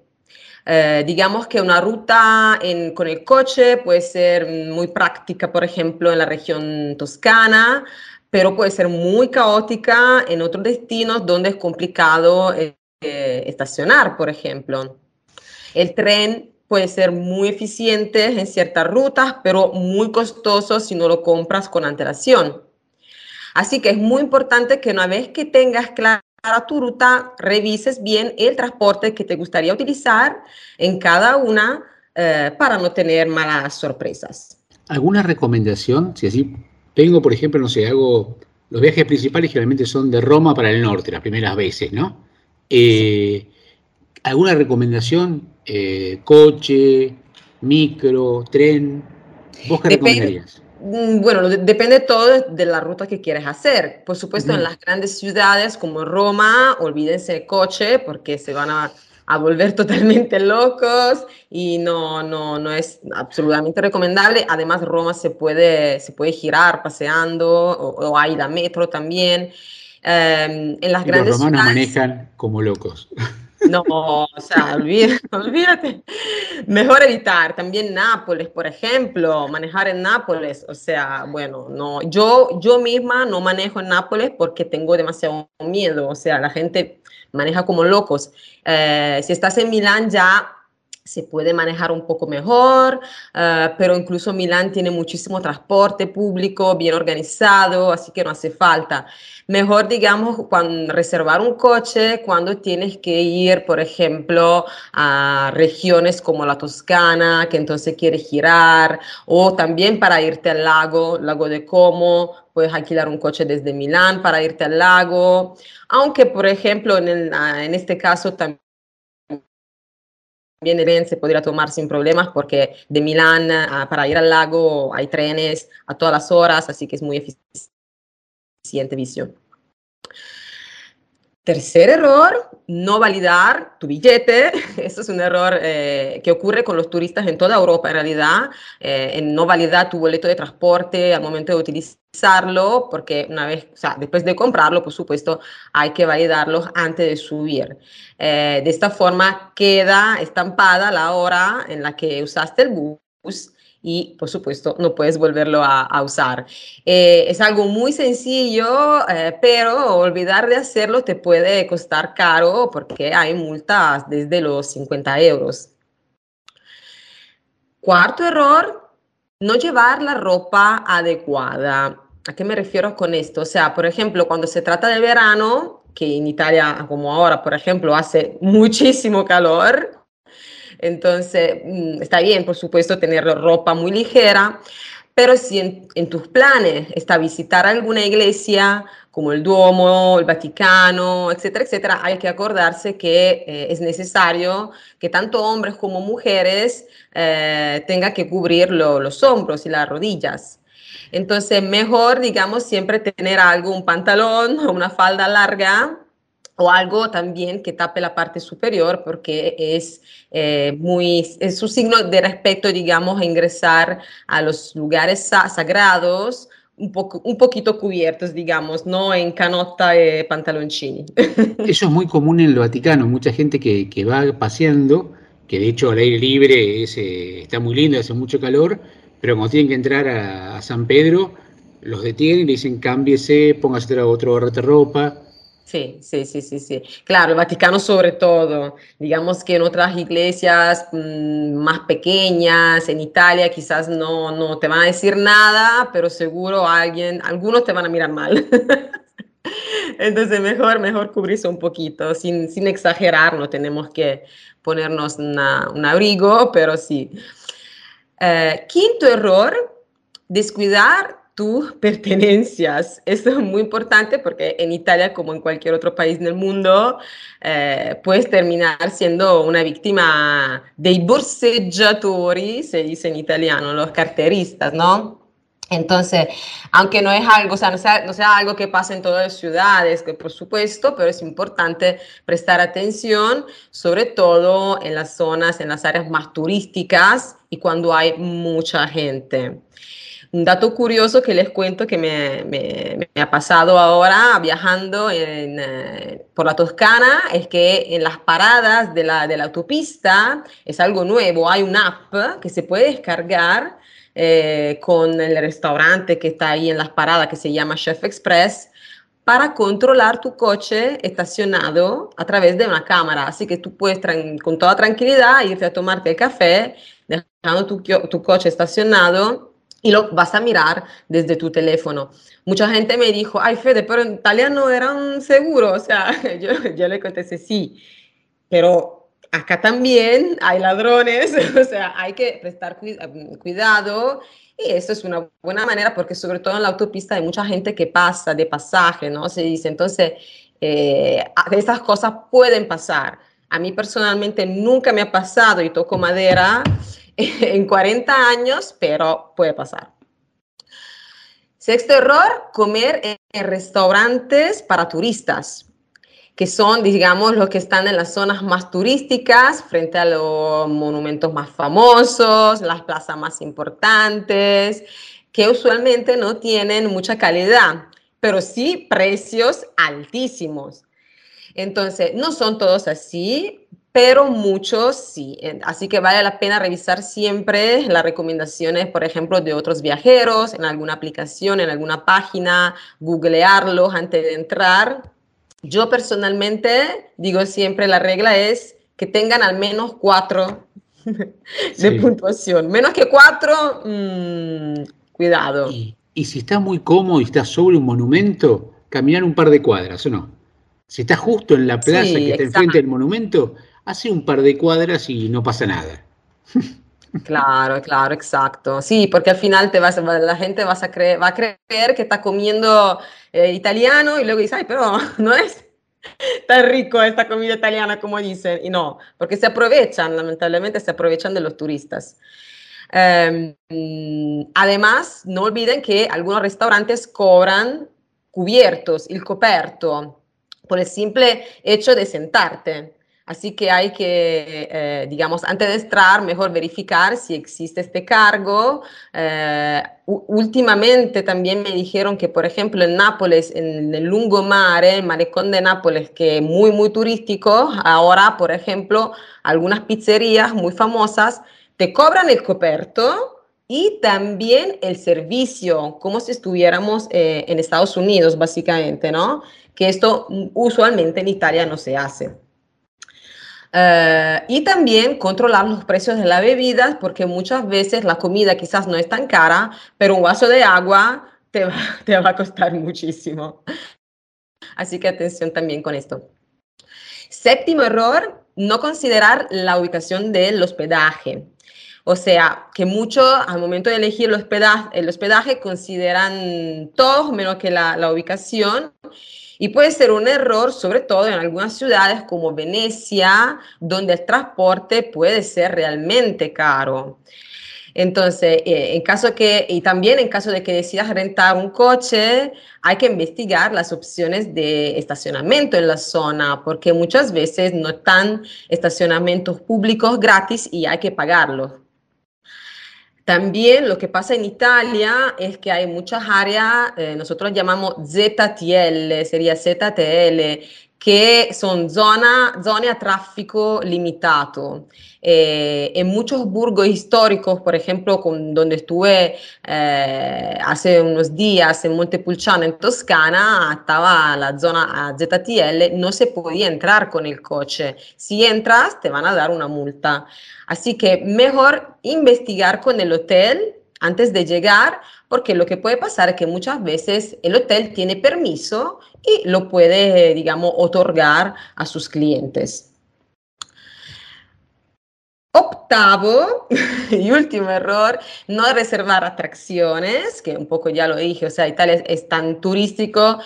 Eh, digamos que una ruta con el coche puede ser muy práctica, por ejemplo, en la región toscana, pero puede ser muy caótica en otros destinos donde es complicado eh, estacionar, por ejemplo. El tren puede ser muy eficiente en ciertas rutas, pero muy costoso si no lo compras con antelación. Así que es muy importante que una vez que tengas claro para tu ruta revises bien el transporte que te gustaría utilizar en cada una eh, para no tener malas sorpresas. ¿Alguna recomendación? Si así tengo, por ejemplo, no sé, hago los viajes principales generalmente son de Roma para el norte, las primeras veces, ¿no? Eh, ¿Alguna recomendación? Eh, ¿Coche, micro, tren? ¿Vos qué recomendarías? Mm, bueno, depende todo de la ruta que quieres hacer. Por supuesto, en las grandes ciudades como Roma, olvídense el coche porque se van a, volver totalmente locos y no, no, no es absolutamente recomendable. Además, Roma se puede, se puede girar paseando o, hay la metro también. Em, en las grandes los romanos manejan como locos. No, o sea, olvídate, Mejor evitar. También Nápoles, por ejemplo, manejar en Nápoles. O sea, bueno, no, yo, yo misma no manejo en Nápoles porque tengo demasiado miedo. O sea, la gente maneja como locos. Eh, si estás en Milán ya se puede manejar un poco mejor, eh, pero incluso Milán tiene muchísimo transporte público, bien organizado, así que no hace falta. Mejor, digamos, cuando, reservar un coche cuando tienes que ir, por ejemplo, a regiones como la Toscana, que entonces quieres girar, o también para irte al lago, lago de Como, puedes alquilar un coche desde Milán para irte al lago, aunque, por ejemplo, en, en este caso también también se podría tomar sin problemas porque de Milán para ir al lago hay trenes a todas las horas, así que es muy eficiente visión. Tercer error, no validar tu billete. Eso es un error eh, que ocurre con los turistas en toda Europa en realidad, eh, en no validar tu boleto de transporte al momento de utilizarlo, porque una vez, o sea, después de comprarlo, por supuesto, hay que validarlo antes de subir. Eh, de esta forma queda estampada la hora en la que usaste el bus y por supuesto no puedes volverlo a, usar. Eh, es algo muy sencillo, eh, pero olvidar de hacerlo te puede costar caro porque hay multas desde los 50 euros. Cuarto error, no llevar la ropa adecuada. ¿A qué me refiero con esto? O sea, por ejemplo, cuando se trata de verano, que en Italia, como ahora, por ejemplo, hace muchísimo calor, entonces, mm, está bien, por supuesto, tener ropa muy ligera, Pero si en, tus planes está visitar alguna iglesia, como el Duomo, el Vaticano, etcétera, etcétera, hay que acordarse que eh, es necesario que tanto hombres como mujeres eh, tengan que cubrir lo- los hombros y las rodillas. Entonces, mejor, digamos, siempre tener algo, un pantalón o una falda larga o algo también que tape la parte superior porque es eh, muy, es un signo de respeto, digamos, a ingresar a los lugares sa- sagrados un, poco, un poquito cubiertos, digamos, no en canota y pantaloncini. Eso es muy común en el Vaticano, mucha gente que, que va paseando, que de hecho al aire libre es, eh, está muy lindo, hace mucho calor, pero cuando tienen que entrar a, a San Pedro, los detienen y le dicen cámbiese, póngase otro, gorrete de ropa. Sí, sí, sí, sí, sí. Claro, el Vaticano sobre todo. Digamos que en otras iglesias mm, más pequeñas, en Italia quizás no, no te van a decir nada, pero seguro alguien, algunos te van a mirar mal. Entonces mejor, mejor cubrirse un poquito, sin, sin exagerar, no tenemos que ponernos una- un abrigo, pero sí. Eh, quinto error, descuidar tus pertenencias. Esto es muy importante porque en Italia, como en cualquier otro país del mundo, eh, puedes terminar siendo una víctima dei borseggiatori, se dice en italiano, los carteristas, ¿no? Entonces, aunque no es algo, sea, no sea, no sea algo que pasa en todas las ciudades, que por supuesto, pero es importante prestar atención, sobre todo en las zonas, en las áreas más turísticas y cuando hay mucha gente. Un dato curioso que les cuento que me, ha pasado ahora viajando en, eh, por la Toscana es que en las paradas de la, de la autopista es algo nuevo. Hay una app que se puede descargar eh, con el restaurante que está ahí en las paradas que se llama Chef Express para controlar tu coche estacionado a través de una cámara. Así que tú puedes con toda tranquilidad irte a tomarte el café, dejando tu, tu coche estacionado y lo vas a mirar desde tu teléfono. Mucha gente me dijo, ay Fede, pero en Italia no eran seguros. O sea, yo, yo le contesté, sí, pero acá también hay ladrones, o sea, hay que prestar cui- cuidado y eso es una buena manera porque sobre todo en la autopista hay mucha gente que pasa de pasaje, ¿no? Se dice, entonces, eh, estas cosas pueden pasar. A mí personalmente nunca me ha pasado y toco madera en 40 años, pero puede pasar. Sexto error, comer en- restaurantes para turistas que son, digamos, los que están en las zonas más turísticas, frente a los monumentos más famosos, las plazas más importantes, que usualmente no tienen mucha calidad, pero sí precios altísimos. Entonces, no son todos así, pero muchos sí. En- Así que vale la pena revisar siempre las recomendaciones, por ejemplo, de otros viajeros en alguna aplicación, en alguna página, googlearlos antes de entrar. Yo personalmente digo siempre la regla es que tengan al menos cuatro de Sí. puntuación. Menos que cuatro, mm, cuidado. Y, y si estás muy cómodo y estás sobre un monumento, caminar un par de cuadras, ¿o no? Si estás justo en la plaza Sí, que está enfrente del monumento, hace un par de cuadras y no pasa nada. Claro, claro, exacto. Sí, porque al final te la gente a va a creer que está comiendo eh, italiano y luego dice, ay, pero no es tan rico esta comida italiana como dicen. Y no, porque se aprovechan, lamentablemente se aprovechan de los turistas. Em, además, no olviden que algunos restaurantes cobran cubiertos, el coperto, por el simple hecho de sentarte. Así que hay que, eh, digamos, antes de entrar, mejor verificar si existe este cargo. Eh, últimamente también me dijeron que, por ejemplo, en Nápoles, en el lungomare, el malecón de Nápoles, que es muy, muy turístico, ahora, por ejemplo, algunas pizzerías muy famosas te cobran el coperto y también el servicio, como si estuviéramos eh, en Estados Unidos, básicamente, ¿no? Que esto mm, usualmente en Italia no se hace. Eh, y también controlar los precios de las bebidas, porque muchas veces la comida quizás no es tan cara, pero un vaso de agua te va, te va a costar muchísimo. Así que atención también con esto. Séptimo error, no considerar la ubicación del hospedaje. O sea, que muchos al momento de elegir el hospedaje, el hospedaje consideran todo menos que la, la ubicación. Y puede ser un error, sobre todo en algunas ciudades como Venecia, donde el transporte puede ser realmente caro. Entonces, eh, en caso que, y también en caso de que decidas rentar un coche, hay que investigar las opciones de estacionamiento en la zona, porque muchas veces no están estacionamientos públicos gratis y hay que pagarlos. También lo que pasa en Italia es que hay muchas áreas, eh, nosotros llamamos ZTL, sería ZTL, che sono zona, zone a tráfico limitado. Eh, en muchos burgos históricos, por ejemplo, con, donde estuve eh, hace unos días en Montepulciano, en Toscana, estaba la zona ZTL, no se podía entrar con el coche. Si entras, te van a dar una multa. Así que mejor investigar con el hotel antes de llegar, porque lo que puede pasar es que muchas veces el hotel tiene permiso y lo puede, digamos, otorgar a sus clientes. Octavo y último error, no reservar atracciones, que un poco ya lo dije, o sea, Italia es, tan turístico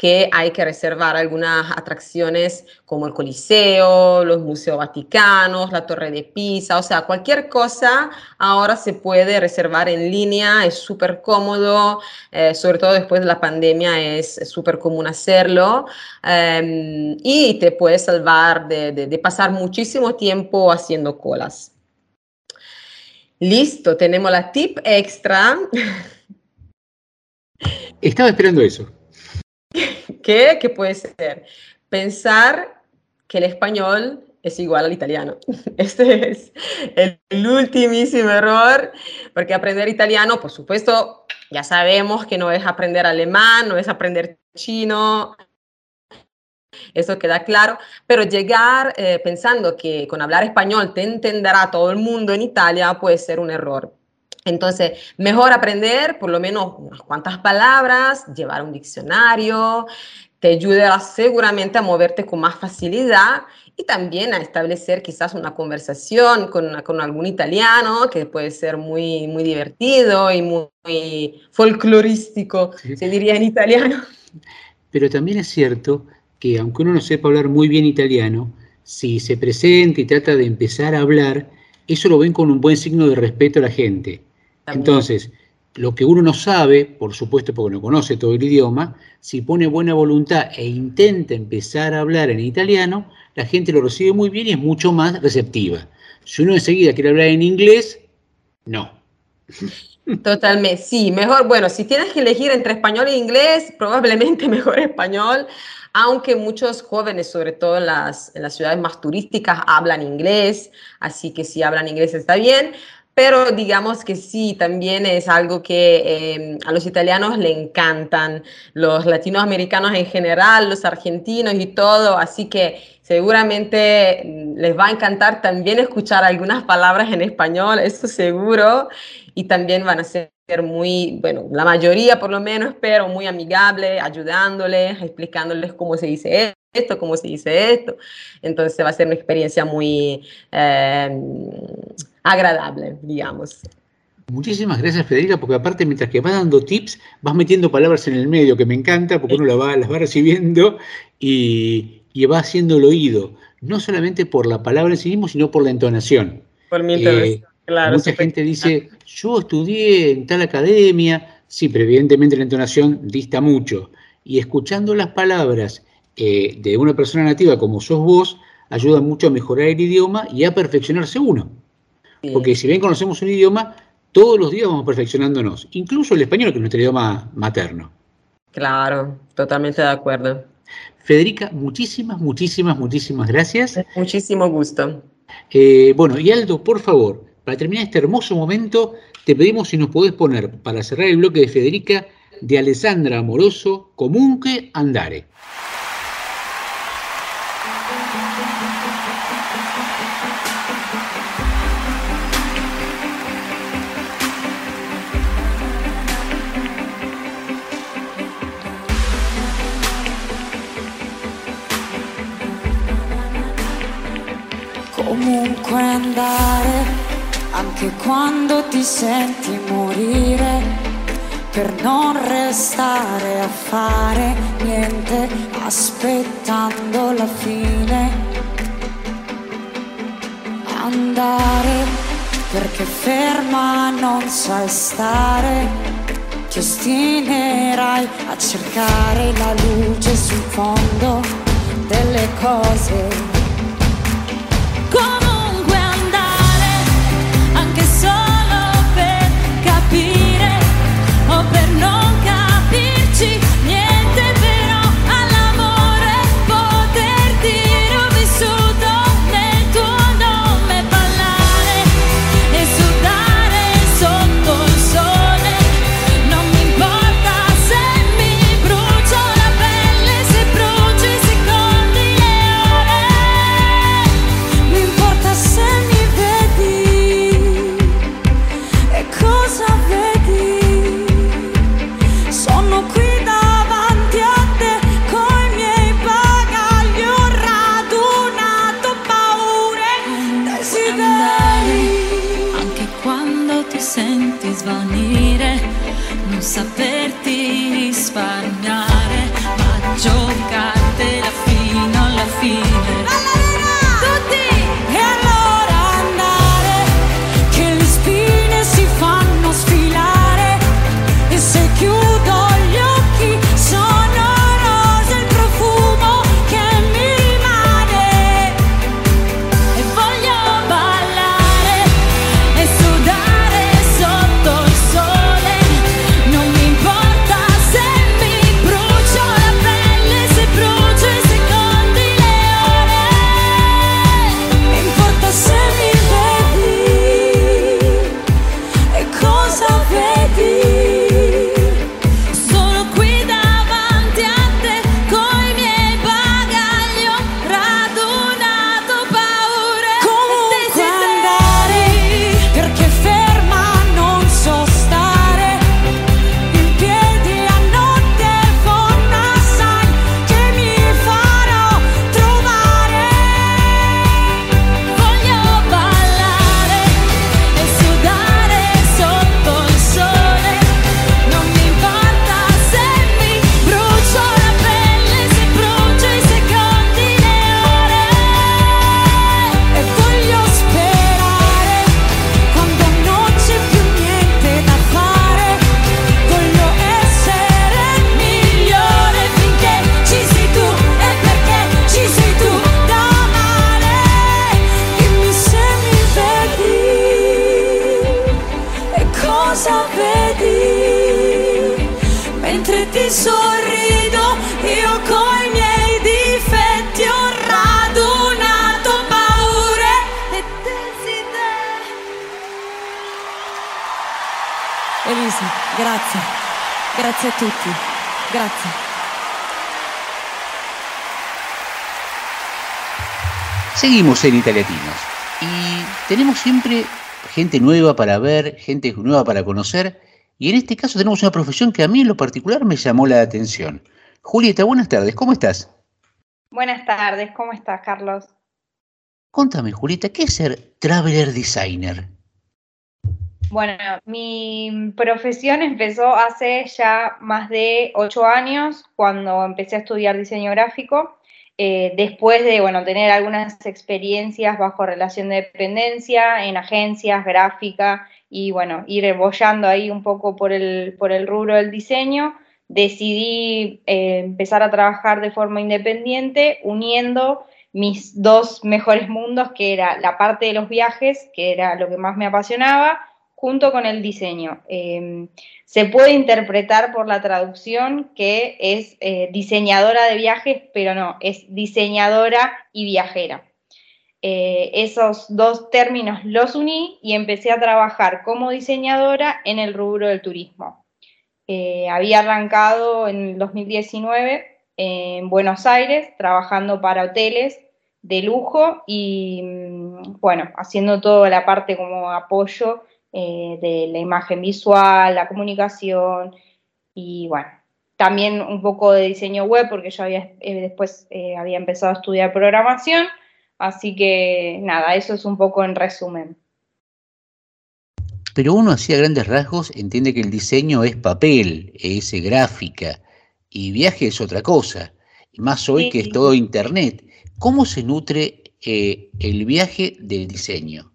que hay que reservar algunas atracciones como el Coliseo, los Museos Vaticanos, la Torre de Pisa, o sea, cualquier cosa ahora se puede reservar en línea, es súper cómodo, eh, sobre todo después de la pandemia es súper común hacerlo eh, y te puede salvar de, de, de pasar muchísimo tiempo haciendo colas. Listo, tenemos la tip extra. Estaba esperando eso. ¿Qué? ¿Qué puede ser? Pensar que el español es igual al italiano. Este es el ultimísimo error, porque aprender italiano, por supuesto, ya sabemos que no es aprender alemán, no es aprender chino, eso queda claro, pero llegar eh, pensando que con hablar español te entenderá todo el mundo en Italia puede ser un error. Entonces, mejor aprender por lo menos unas cuantas palabras, llevar un diccionario, te ayudará seguramente a moverte con más facilidad y también a establecer quizás una conversación con, con algún italiano que puede ser muy, muy divertido y muy, muy folclorístico, sí. se diría en italiano. Pero también es cierto que aunque uno no sepa hablar muy bien italiano, si se presenta y trata de empezar a hablar, eso lo ven con un buen signo de respeto a la gente. También. Entonces, lo que uno no sabe, por supuesto porque no conoce todo el idioma, si pone buena voluntad e intenta empezar a hablar en italiano, la gente lo recibe muy bien y es mucho más receptiva. Si uno enseguida quiere hablar en inglés, no. Totalmente, sí, mejor, bueno, si tienes que elegir entre español e inglés, probablemente mejor español, aunque muchos jóvenes, sobre todo en las, en las ciudades más turísticas, hablan inglés, así que si hablan inglés está bien, pero digamos que sí, también es algo que eh, a los italianos le encantan, los latinoamericanos en general, los argentinos y todo, así que seguramente les va a encantar también escuchar algunas palabras en español, eso seguro, y también van a ser muy, bueno, la mayoría por lo menos, pero muy amigable, ayudándoles, explicándoles cómo se dice esto, cómo se dice esto. Entonces va a ser una experiencia muy eh, agradable, digamos. Muchísimas gracias, Federica, porque aparte, mientras que vas dando tips, vas metiendo palabras en el medio, que me encanta, porque uno las va, las va recibiendo y, y, va haciendo el oído, no solamente por la palabra en sí mismo, sino por la entonación. Por mi entonación, eh, claro. Mucha gente dice, yo estudié en tal academia, sí, pero evidentemente la entonación dista mucho. Y escuchando las palabras eh, de una persona nativa como sos vos, ayuda mucho a mejorar el idioma y a perfeccionarse uno. Sí. Porque si bien conocemos un idioma, todos los días vamos perfeccionándonos, incluso el español, que es nuestro idioma materno. Claro, totalmente de acuerdo. Federica, muchísimas, muchísimas, muchísimas gracias. Muchísimo gusto. Eh, bueno, y Aldo, por favor, para terminar este hermoso momento, te pedimos si nos podés poner, para cerrar el bloque de Federica, de Alessandra Amoroso, Comunque Andare. Andare anche quando ti senti morire, per non restare a fare niente aspettando la fine. Andare perché ferma non sai stare, ti ostinerai a cercare la luce sul fondo delle cose. En Italiatinos y tenemos siempre gente nueva para ver, gente nueva para conocer y en este caso tenemos una profesión que a mí en lo particular me llamó la atención. Julieta, buenas tardes, ¿cómo estás? Buenas tardes, ¿cómo estás, Carlos? Contame, Julieta, ¿qué es ser traveler designer? Bueno, mi profesión empezó hace ya más de ocho años, cuando empecé a estudiar diseño gráfico, eh, después de, bueno, tener algunas experiencias bajo relación de dependencia en agencias, gráfica, y bueno, ir bollando ahí un poco por el, por el rubro del diseño, decidí eh, empezar a trabajar de forma independiente, uniendo mis dos mejores mundos, que era la parte de los viajes, que era lo que más me apasionaba, junto con el diseño. Eh, se puede interpretar por la traducción que es eh, diseñadora de viajes, pero no, es diseñadora y viajera. Eh, esos dos términos los uní y empecé a trabajar como diseñadora en el rubro del turismo. Eh, había arrancado en el 2019 en Buenos Aires trabajando para hoteles de lujo y mm, bueno, haciendo toda la parte como apoyo eh, de la imagen visual, la comunicación y bueno, también un poco de diseño web porque yo había, eh, después eh, había empezado a estudiar programación, así que nada, eso es un poco en resumen. pero uno así a grandes rasgos entiende que el diseño es papel, es gráfica, y viaje es otra cosa, y más hoy que es todo internet. ¿Cómo se nutre el viaje del diseño?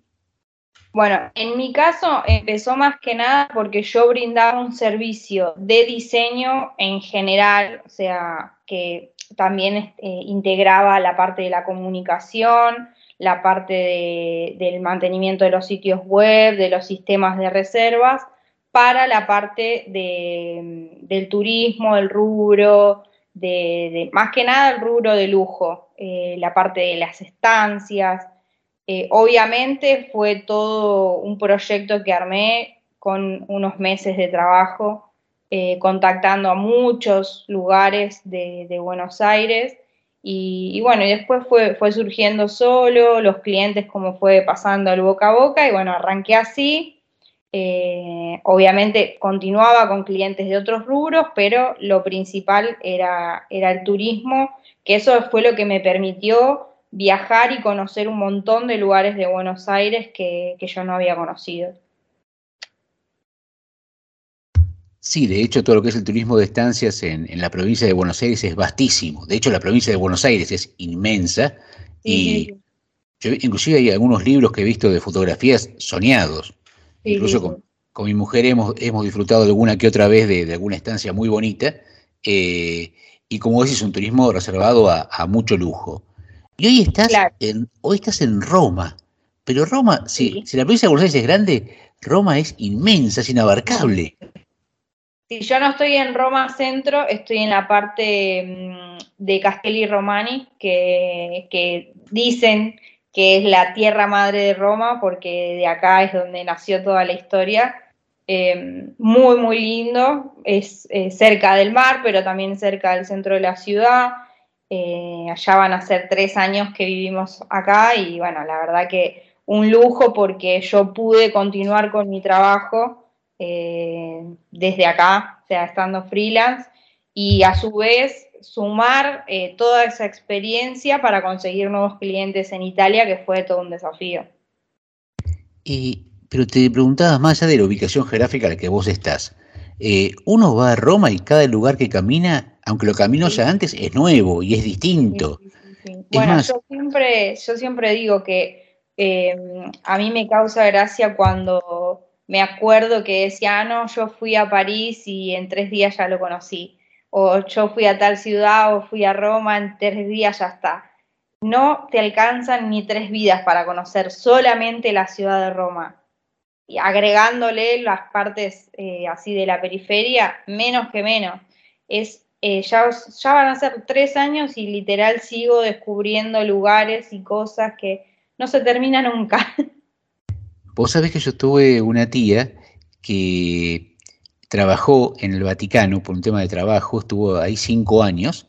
Bueno, en mi caso empezó más que nada porque yo brindaba un servicio de diseño en general, o sea, que también eh, integraba la parte de la comunicación, la parte de- del mantenimiento de los sitios web, de los sistemas de reservas, para la parte de- del turismo, el rubro, de- más que nada el rubro de lujo, eh, la parte de las estancias. Eh, obviamente fue todo un proyecto que armé con unos meses de trabajo, eh, contactando a muchos lugares de, Buenos Aires. Y, y bueno, y después fue, fue surgiendo solo, los clientes como fue pasando el boca a boca, y bueno, arranqué así. Eh, obviamente continuaba con clientes de otros rubros, pero lo principal era, era el turismo, que eso fue lo que me permitió viajar y conocer un montón de lugares de Buenos Aires que, que yo no había conocido. Sí, de hecho todo lo que es el turismo de estancias en, en la provincia de Buenos Aires es vastísimo. De hecho la provincia de Buenos Aires es inmensa y yo, inclusive hay algunos libros que he visto de fotografías soñados. Sí, Incluso con, con mi mujer hemos, hemos disfrutado de alguna que otra vez de, de alguna estancia muy bonita. eh, y como decís, un turismo reservado a, a mucho lujo. Y hoy estás, en, hoy estás en Roma. Pero Roma, si, si la provincia de Buenos Aires es grande, Roma es inmensa, es inabarcable. Si yo no estoy en Roma Centro, estoy en la parte mm, de Castelli Romani, que, que dicen que es la tierra madre de Roma, porque de acá es donde nació toda la historia. Eh, muy, muy lindo, es eh, cerca del mar, pero también cerca del centro de la ciudad. Eh, allá van a ser tres años que vivimos acá y bueno, la verdad que un lujo porque yo pude continuar con mi trabajo eh, desde acá, o sea, estando freelance, y a su vez sumar eh, toda esa experiencia para conseguir nuevos clientes en Italia, que fue todo un desafío. Y, pero te preguntabas más allá de la ubicación geográfica en la que vos estás. uno va a Roma y cada lugar que camina, aunque lo caminó ya antes, es nuevo y es distinto. Es Bueno, más, yo siempre, yo siempre digo que eh, a mí me causa gracia cuando me acuerdo que decía, ah, no, yo fui a París y en tres días ya lo conocí. O yo fui a tal ciudad o fui a Roma, en tres días ya está. No te alcanzan ni tres vidas para conocer solamente la ciudad de Roma. Y agregándole las partes eh, así de la periferia, menos que menos. Es, eh, ya, ya van a ser tres años y literal sigo descubriendo lugares y cosas que no se termina nunca. vos sabés que yo tuve una tía que trabajó en el Vaticano por un tema de trabajo, estuvo ahí cinco años,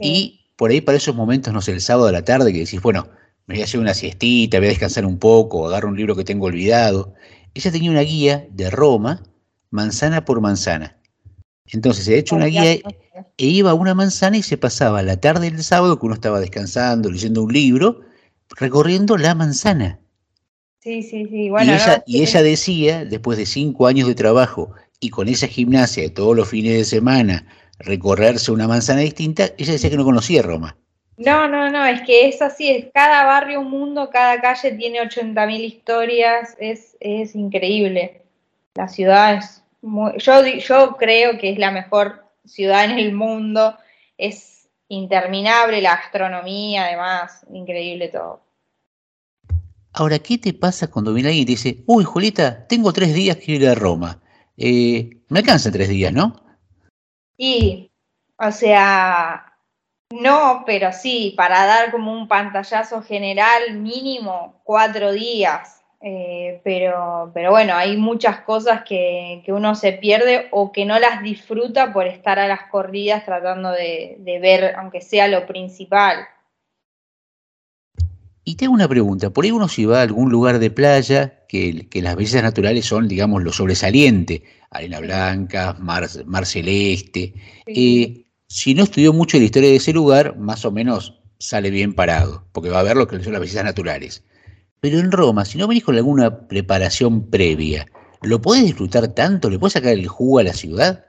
y por ahí para esos momentos, no sé, el sábado a la tarde, que decís, bueno, me voy a hacer una siestita, voy a descansar un poco, agarro un libro que tengo olvidado. Ella tenía una guía de Roma, manzana por manzana. Entonces se ha hecho una guía e iba a una manzana y se pasaba la tarde del sábado, que uno estaba descansando, leyendo un libro, recorriendo la manzana. Sí, sí, sí. Bueno, y, ella, no, y ella decía, después de cinco años de trabajo y con esa gimnasia de todos los fines de semana, recorrerse una manzana distinta, ella decía que no conocía Roma. No, no, no, es que es así, es cada barrio un mundo, cada calle tiene 80.000 historias, es, es increíble. La ciudad es muy, yo, yo creo que es la mejor ciudad en el mundo, es interminable la gastronomía, además, increíble todo. Ahora, ¿qué te pasa cuando viene alguien y te dice, uy, Julieta, tengo tres días que ir a Roma? Eh, me alcanzan tres días, ¿no? Y, o sea, no, pero sí, para dar como un pantallazo general mínimo cuatro días. Eh, pero, pero bueno, hay muchas cosas que, que uno se pierde o que no las disfruta por estar a las corridas tratando de, de ver, aunque sea lo principal. Y te hago una pregunta, por ahí uno si va a algún lugar de playa, que, que las bellezas naturales son, digamos, lo sobresaliente, arena blanca, mar, mar celeste, eh, si no estudió mucho la historia de ese lugar, más o menos sale bien parado, porque va a ver lo que son las bellezas naturales. Pero en Roma, si no venís con alguna preparación previa, ¿lo podés disfrutar tanto? ¿Le podés sacar el jugo a la ciudad?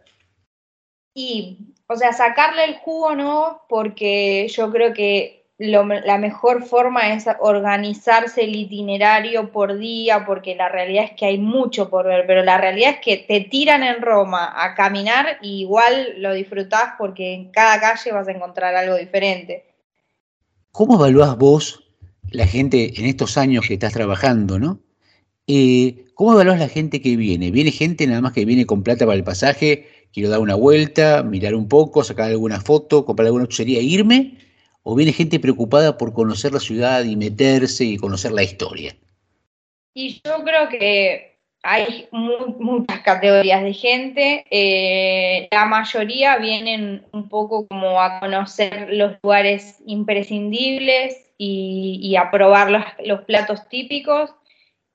Y, o sea, sacarle el jugo no, porque yo creo que lo la mejor forma es organizarse el itinerario por día, porque la realidad es que hay mucho por ver, pero la realidad es que te tiran en Roma a caminar y igual lo disfrutás porque en cada calle vas a encontrar algo diferente. ¿Cómo evaluás vos la gente en estos años que estás trabajando, no? Eh, ¿Cómo evaluás la gente que viene? ¿Viene gente nada más que viene con plata para el pasaje? Quiero dar una vuelta, mirar un poco, sacar alguna foto, comprar alguna chuchería e irme. ¿O viene gente preocupada por conocer la ciudad y meterse y conocer la historia? Y yo creo que hay mu- muchas categorías de gente. eh, la mayoría vienen un poco como a conocer los lugares imprescindibles y, y a probar los, platos típicos.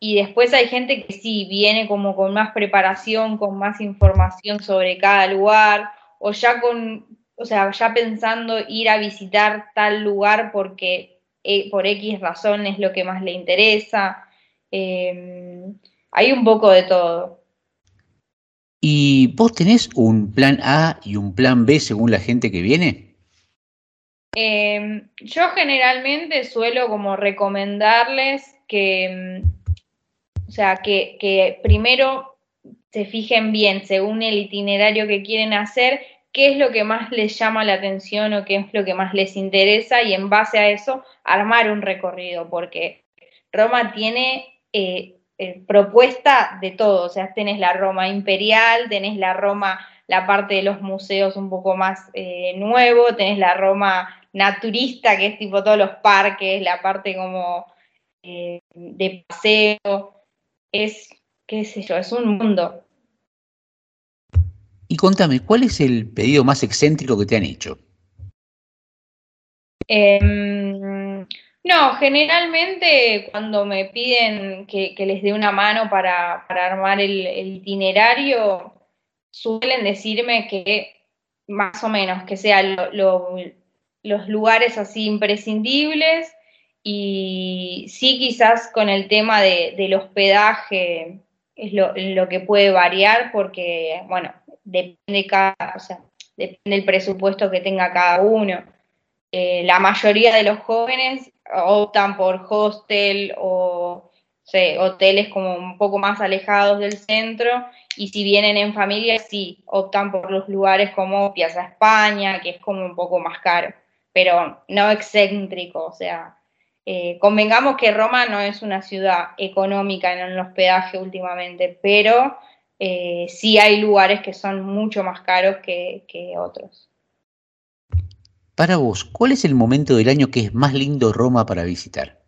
Y después hay gente que sí viene como con más preparación, con más información sobre cada lugar, o ya con, o sea, ya pensando ir a visitar tal lugar porque eh, por X razón es lo que más le interesa. Eh, hay un poco de todo. ¿Y vos tenés un plan A y un plan B según la gente que viene? Eh, yo generalmente suelo como recomendarles que, mm, o sea, que primero se fijen bien, según el itinerario que quieren hacer, qué es lo que más les llama la atención o qué es lo que más les interesa y en base a eso armar un recorrido, porque Roma tiene eh, eh, propuesta de todo, o sea, tenés la Roma imperial, tenés la Roma, la parte de los museos un poco más eh, nuevo, tenés la Roma naturista, que es tipo todos los parques, la parte como eh, de paseo, es, qué sé yo, es un mundo. Y contame, ¿cuál es el pedido más excéntrico que te han hecho? Em, no, generalmente cuando me piden que, que les dé una mano para, para armar el, el itinerario, suelen decirme que más o menos que sean lo- lo- los lugares así imprescindibles y sí quizás con el tema de, del hospedaje es lo, que puede variar porque, bueno, depende cada, o sea, depende del presupuesto que tenga cada uno. Eh, la mayoría de los jóvenes optan por hostel o hoteles como un poco más alejados del centro y si vienen en familia sí optan por los lugares como Piazza España, que es como un poco más caro, pero no excéntrico, o sea, eh, convengamos que Roma no es una ciudad económica en el hospedaje últimamente, pero eh, sí hay lugares que son mucho más caros que, que otros. Para vos, ¿cuál es el momento del año que es más lindo Roma para visitar?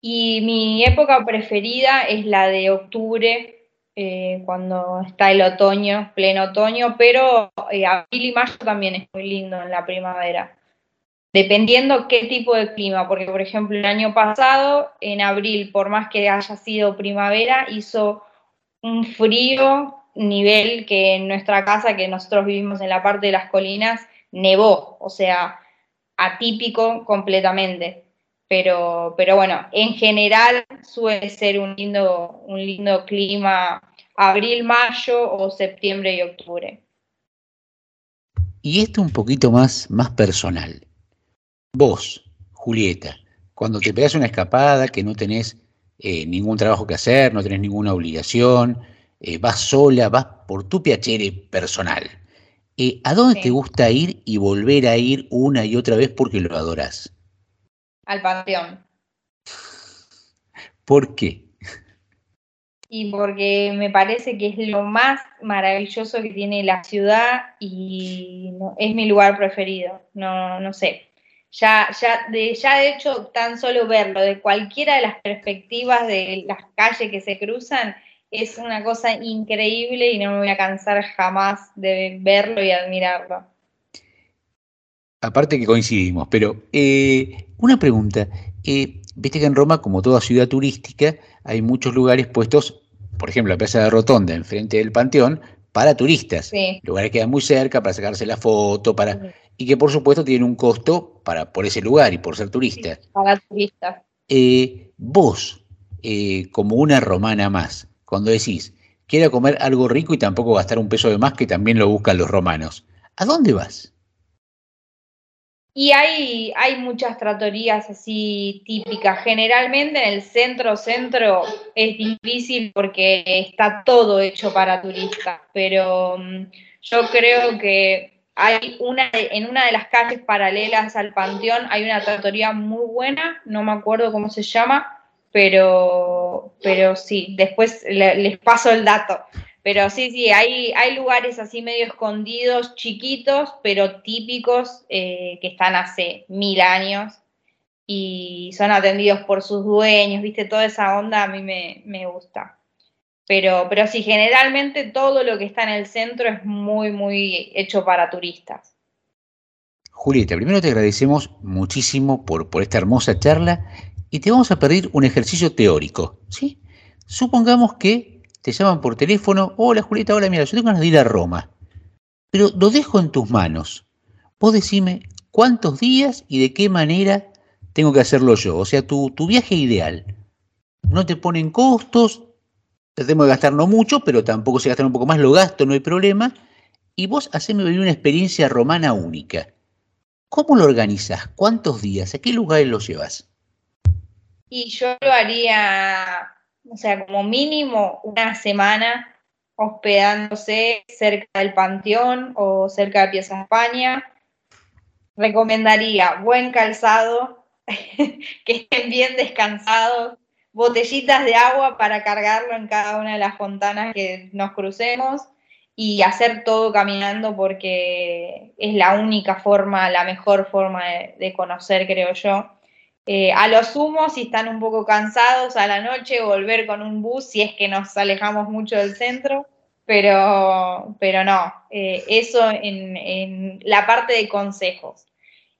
Y mi época preferida es la de octubre, eh, cuando está el otoño, pleno otoño, pero eh, abril y mayo también es muy lindo en la primavera. Dependiendo qué tipo de clima, porque por ejemplo el año pasado, en abril, por más que haya sido primavera, hizo un frío nivel que en nuestra casa, que nosotros vivimos en la parte de las colinas, nevó, o sea, atípico completamente. Pero, pero bueno, en general suele ser un lindo, un lindo clima abril, mayo o septiembre y octubre. Y esto un poquito más, más personal. Vos, Julieta, cuando te pegas una escapada que no tenés eh, ningún trabajo que hacer, no tenés ninguna obligación, eh, vas sola, vas por tu piacere personal. eh, ¿A dónde te gusta ir y volver a ir una y otra vez porque lo adorás? Al panteón. ¿Por qué? Y porque me parece que es lo más maravilloso que tiene la ciudad y no- es mi lugar preferido. No, no sé. Ya, ya, de, ya de hecho, tan solo verlo de cualquiera de las perspectivas de las calles que se cruzan es una cosa increíble y no me voy a cansar jamás de verlo y admirarlo. Aparte que coincidimos, pero eh, una pregunta. eh, Viste que en Roma, como toda ciudad turística, hay muchos lugares puestos, por ejemplo, la Plaza de Rotonda, enfrente del Panteón, para turistas. Sí. Lugares que quedan muy cerca para sacarse la foto, para y que por supuesto tienen un costo para por ese lugar y por ser turista. Para turistas. Eh, vos, eh, como una romana más, cuando decís, quiero comer algo rico y tampoco gastar un peso de más, que también lo buscan los romanos. ¿A dónde vas? Y hay, hay muchas tratorías así típicas. Generalmente en el centro centro es difícil porque está todo hecho para turistas, pero mm, yo creo que hay una en una de las calles paralelas al Panteón hay una tratoría muy buena, no me acuerdo cómo se llama, pero, pero sí, después le- les paso el dato. Pero sí, sí, hay, hay lugares así medio escondidos, chiquitos, pero típicos, eh, que están hace mil años y son atendidos por sus dueños, ¿viste? Toda esa onda a mí me, me gusta. Pero, pero sí, generalmente todo lo que está en el centro es muy, muy hecho para turistas. Julieta, primero te agradecemos muchísimo por, por esta hermosa charla y te vamos a pedir un ejercicio teórico, ¿sí? Supongamos que te llaman por teléfono, hola Julieta, hola, mira, yo tengo ganas de ir a Roma, pero lo dejo en tus manos. Vos decime cuántos días y de qué manera tengo que hacerlo yo, o sea, tu, tu viaje ideal. No te ponen costos, tratemos de gastar no mucho, pero tampoco se gastan un poco más, lo gasto, no hay problema, y vos haceme vivir una experiencia romana única. ¿Cómo lo organizás? ¿Cuántos días? ¿A qué lugares lo llevas? Y yo lo haría, o sea, como mínimo una semana hospedándose cerca del Panteón o cerca de Piazza España. Recomendaría buen calzado, que estén bien descansados, botellitas de agua para cargarlo en cada una de las fontanas que nos crucemos y hacer todo caminando porque es la única forma, la mejor forma de, de conocer, creo yo. Eh, a lo sumo, si están un poco cansados a la noche, volver con un bus si es que nos alejamos mucho del centro, pero, pero no, eh, eso en, en la parte de consejos.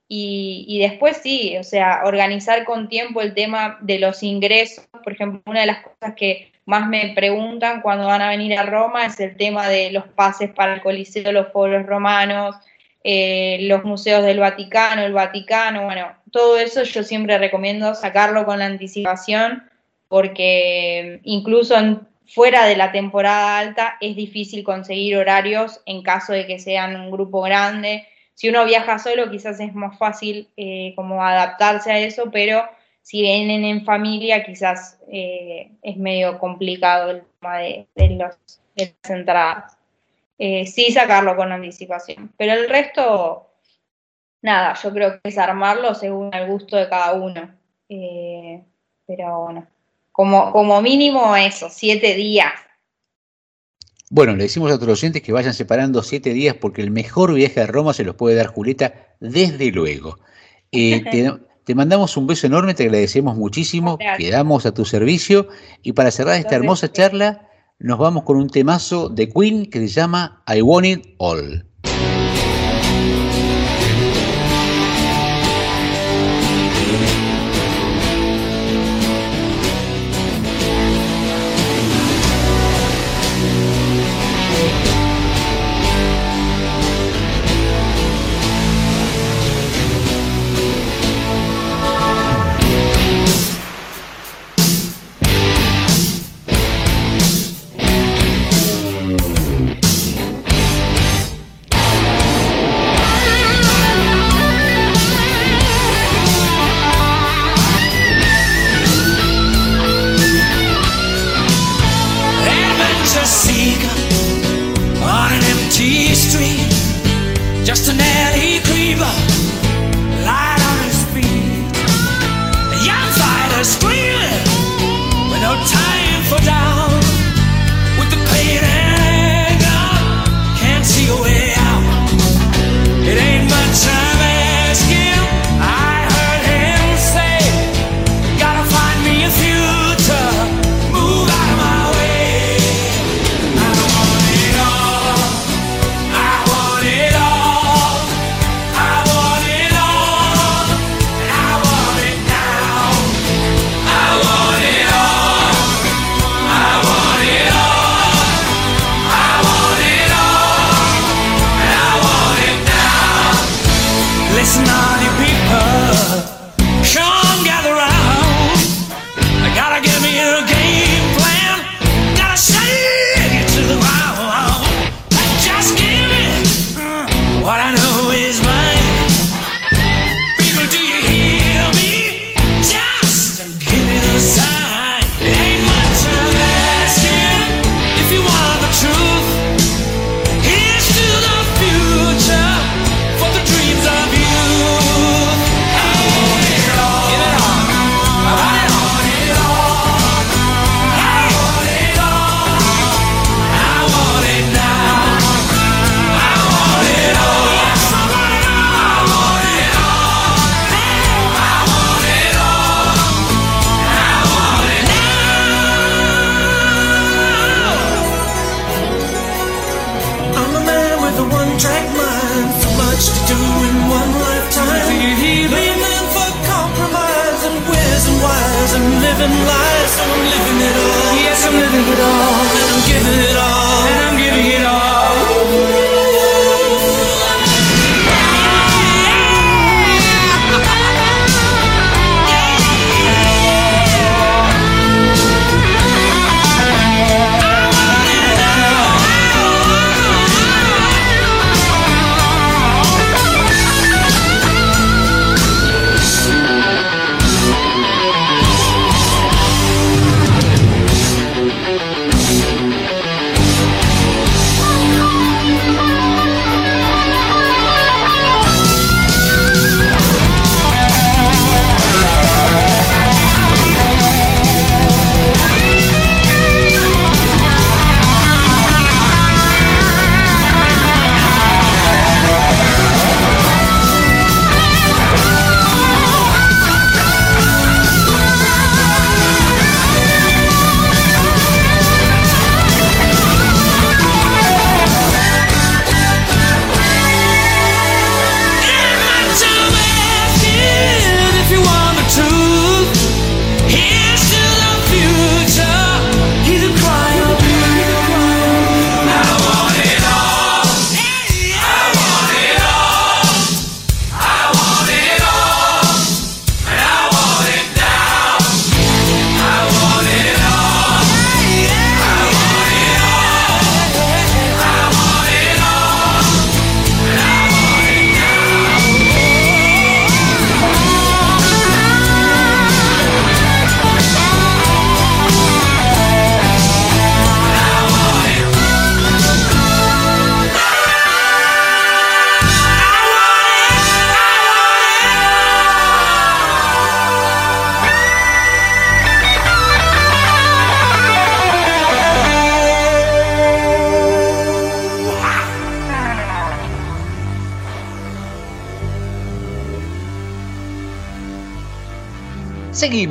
Y, y después sí, o sea, organizar con tiempo el tema de los ingresos. Por ejemplo, una de las cosas que más me preguntan cuando van a venir a Roma es el tema de los pases para el Coliseo, los foros romanos, eh, los museos del Vaticano, el Vaticano, bueno, todo eso yo siempre recomiendo sacarlo con anticipación porque incluso en- fuera de la temporada alta es difícil conseguir horarios en caso de que sean un grupo grande. Si uno viaja solo quizás es más fácil eh, como adaptarse a eso, pero si vienen en familia quizás eh, es medio complicado el tema de las entradas. Eh, sí sacarlo con anticipación, pero el resto, nada, yo creo que es armarlo según el gusto de cada uno. Eh, pero bueno, como, como mínimo eso, siete días. Bueno, le decimos a otros oyentes que vayan separando siete días porque el mejor viaje a Roma se los puede dar Julieta, desde luego. Eh, te, te mandamos un beso enorme, te agradecemos muchísimo, Gracias. quedamos a tu servicio y para cerrar esta hermosa charla nos vamos con un temazo de Queen que se llama I Want It All.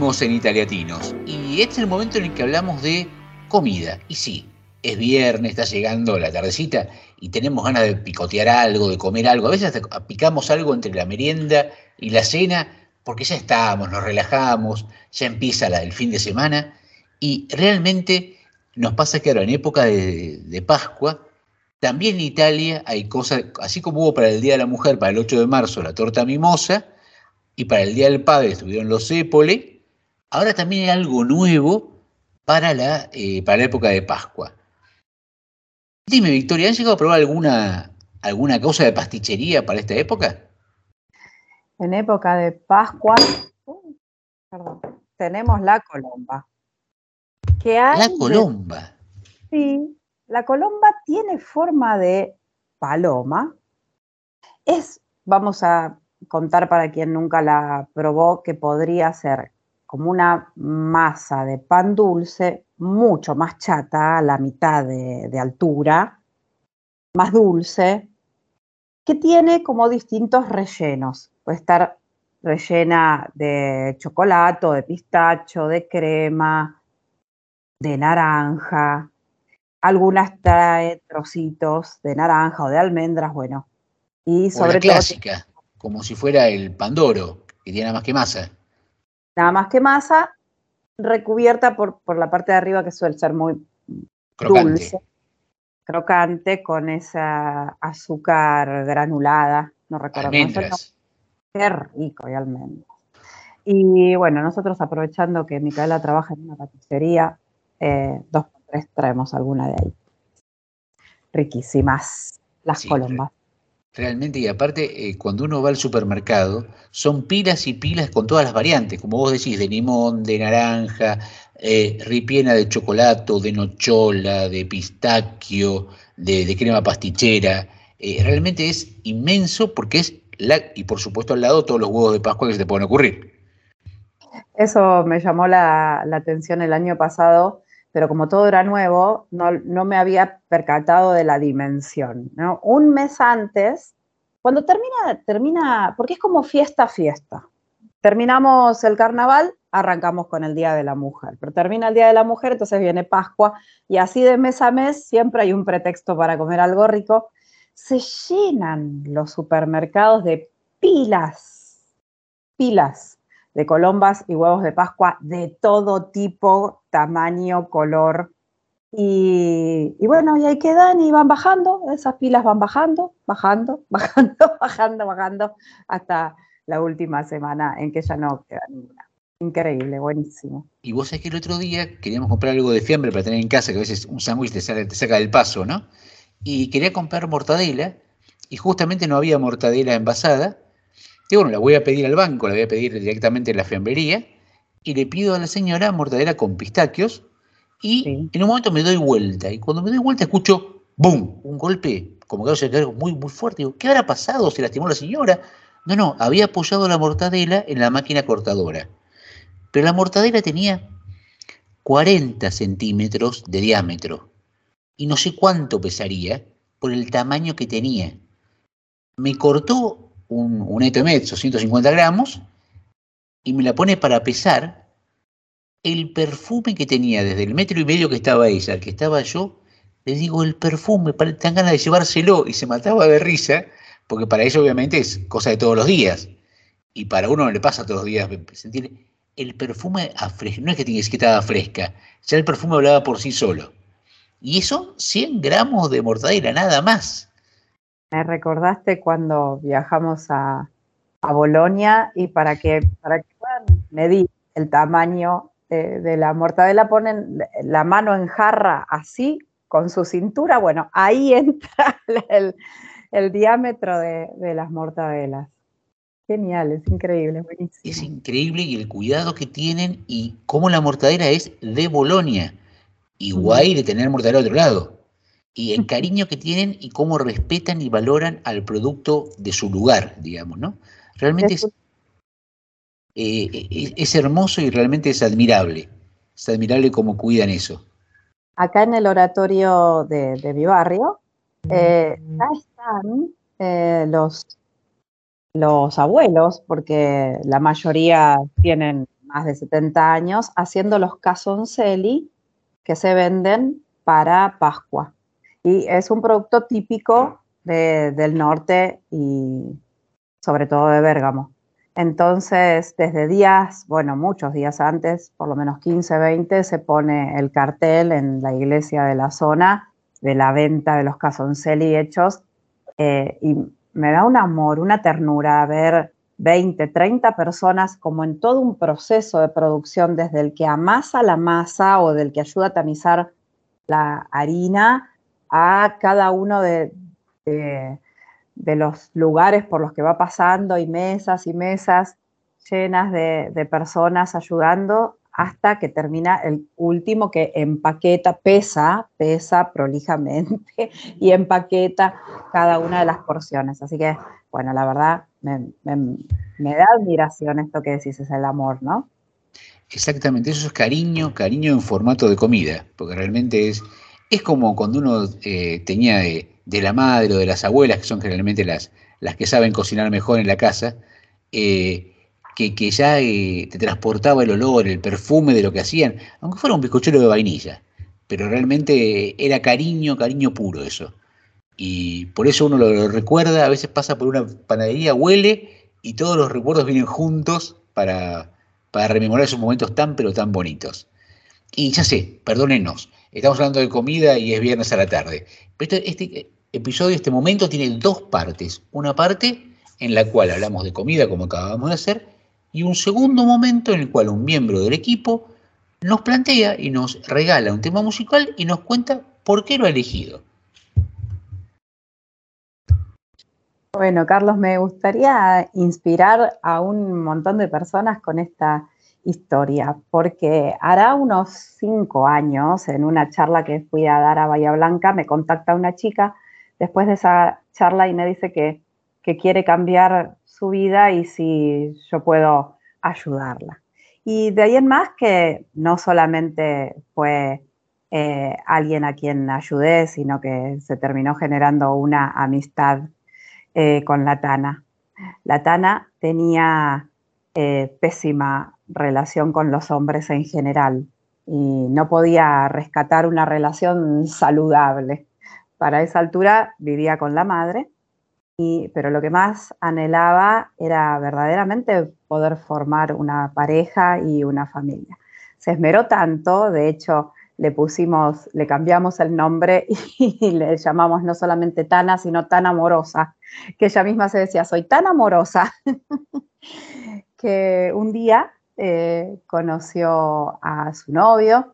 En Italiatinos y este es el momento en el que hablamos de comida. Y sí, es viernes, está llegando la tardecita y tenemos ganas de picotear algo, de comer algo. A veces hasta picamos algo entre la merienda y la cena porque ya estamos, nos relajamos, ya empieza la- el fin de semana y realmente nos pasa que ahora en época de, de Pascua, también en Italia hay cosas, así como hubo para el Día de la Mujer, para el 8 de marzo, la torta mimosa, y para el Día del Padre estuvieron los épole, ahora también hay algo nuevo para la, eh, para la época de Pascua. Dime, Victoria, ¿han llegado a probar alguna, alguna cosa de pastichería para esta época? En época de Pascua, perdón, tenemos la colomba. Que hay La de- colomba. Sí, la colomba tiene forma de paloma. Es, vamos a contar para quien nunca la probó, que podría ser como una masa de pan dulce, mucho más chata, a la mitad de, de altura, más dulce, que tiene como distintos rellenos. Puede estar rellena de chocolate, de pistacho, de crema, de naranja. Algunas trae trocitos de naranja o de almendras, bueno. Y O sobre todo clásica, como si fuera el pandoro, que tiene nada más que masa. Nada más que masa, recubierta por, por la parte de arriba que suele ser muy Crocante. dulce, crocante, con esa azúcar granulada, no recuerdo. Almendras. Qué rico, y almendras. Y bueno, nosotros aprovechando que Micaela trabaja en una patistería, eh, dos por tres traemos alguna de ahí. Riquísimas, las Sí, colombas. Realmente, y aparte, eh, cuando uno va al supermercado, son pilas y pilas con todas las variantes, como vos decís, de limón, de naranja, eh, ripiena de chocolate, de nochola, de pistaquio, de, crema pastichera. Eh, realmente es inmenso porque es, la, y por supuesto al lado todos los huevos de Pascua que se te pueden ocurrir. Eso me llamó la, la atención el año pasado, pero como todo era nuevo, no, me había percatado de la dimensión. ¿no? Un mes antes, cuando termina, termina, porque es como fiesta, fiesta. Terminamos el carnaval, arrancamos con el Día de la Mujer, pero termina el Día de la Mujer, entonces viene Pascua, y así de mes a mes siempre hay un pretexto para comer algo rico. Se llenan los supermercados de pilas, pilas de colombas y huevos de Pascua de todo tipo, tamaño, color. Y, y bueno, y ahí quedan y van bajando, esas pilas van bajando, bajando, bajando, bajando, bajando, hasta la última semana en que ya no queda ninguna. Increíble, buenísimo. Y vos sabés que el otro día queríamos comprar algo de fiambre para tener en casa, que a veces un sándwich te, te saca del paso, ¿no? Y quería comprar mortadela, y justamente no había mortadela envasada. Y bueno, la voy a pedir al banco, la voy a pedir directamente en la fiambrería, y le pido a la señora mortadela con pistaquios, y en un momento me doy vuelta, y cuando me doy vuelta escucho, ¡boom!, un golpe, como que algo muy, muy fuerte. Digo, ¿qué habrá pasado? ¿Se lastimó la señora? No, no, había apoyado la mortadela en la máquina cortadora. Pero la mortadela tenía 40 centímetros de diámetro. Y no sé cuánto pesaría por el tamaño que tenía. Me cortó un, un eto de mezzo, 150 gramos, y me la pone para pesar. El perfume que tenía desde el metro y medio que estaba ella que estaba yo, le digo, el perfume, te dan ganas de llevárselo. Y se mataba de risa, porque para ella obviamente es cosa de todos los días. Y para uno no le pasa todos los días sentir el perfume a no es que tiene que estaba fresca, ya el perfume hablaba por sí solo. Y eso, 100 gramos de mortadela, nada más. Me recordaste cuando viajamos a, a Bolonia y para que, para que puedan medir el tamaño de, de la mortadela ponen la mano en jarra así con su cintura, bueno, ahí entra el, el diámetro de, de las mortadelas. Genial, es increíble, buenísimo. Es increíble y el cuidado que tienen y cómo la mortadela es de Bolonia. Y guay de tener mortadela de otro lado. Y el cariño que tienen y cómo respetan y valoran al producto de su lugar, digamos, ¿no? Realmente es, eh, es, es hermoso y realmente es admirable. Es admirable cómo cuidan eso. Acá en el oratorio de, de mi barrio, eh, ya están eh, los, los abuelos, porque la mayoría tienen más más de 70 años haciendo los casoncelli que se venden para Pascua. Y es un producto típico de- del norte y sobre todo de Bérgamo. Entonces, desde días, bueno, muchos días antes, por lo menos 15, 20, se pone el cartel en la iglesia de la zona de la venta de los casoncelli hechos eh, y me da un amor, una ternura ver 20, 30 personas como en todo un proceso de producción, desde el que amasa la masa o del que ayuda a tamizar la harina a cada uno de, de- los lugares por los que va pasando y mesas y mesas llenas de, de personas ayudando hasta que termina el último que empaqueta, pesa, pesa prolijamente y empaqueta cada una de las porciones. Así que, bueno, la verdad me, me- me da admiración esto que decís, es el amor, ¿no? Exactamente, eso es cariño, cariño en formato de comida, porque realmente es, es como cuando uno eh, tenía de, de la madre o de las abuelas, que son generalmente las, las que saben cocinar mejor en la casa, eh, que, que ya eh, te transportaba el olor, el perfume de lo que hacían, aunque fuera un bizcochuelo de vainilla, pero realmente era cariño, cariño puro eso. Y por eso uno lo, recuerda, a veces pasa por una panadería, huele y todos los recuerdos vienen juntos para, para rememorar esos momentos tan pero tan bonitos. Y ya sé, perdónenos, estamos hablando de comida y es viernes a la tarde. Pero este, este episodio, este momento tiene dos partes. Una parte en la cual hablamos de comida como acabamos de hacer y un segundo momento en el cual un miembro del equipo nos plantea y nos regala un tema musical y nos cuenta por qué lo ha elegido. Bueno, Carlos, me gustaría inspirar a un montón de personas con esta historia, porque hará unos cinco años, en una charla que fui a dar a Bahía Blanca, me contacta una chica después de esa charla y me dice que, que quiere cambiar su vida y si yo puedo ayudarla. Y de ahí en más que no solamente fue eh, alguien a quien ayudé, sino que se terminó generando una amistad eh, con la Tana. La Tana tenía eh, pésima relación con los hombres en general y no podía rescatar una relación saludable. Para esa altura vivía con la madre, y, pero lo que más anhelaba era verdaderamente poder formar una pareja y una familia. Se esmeró tanto, de hecho, le pusimos, le cambiamos el nombre y le llamamos no solamente Tana, sino tan amorosa, que ella misma se decía, soy tan amorosa, que un día eh, conoció a su novio,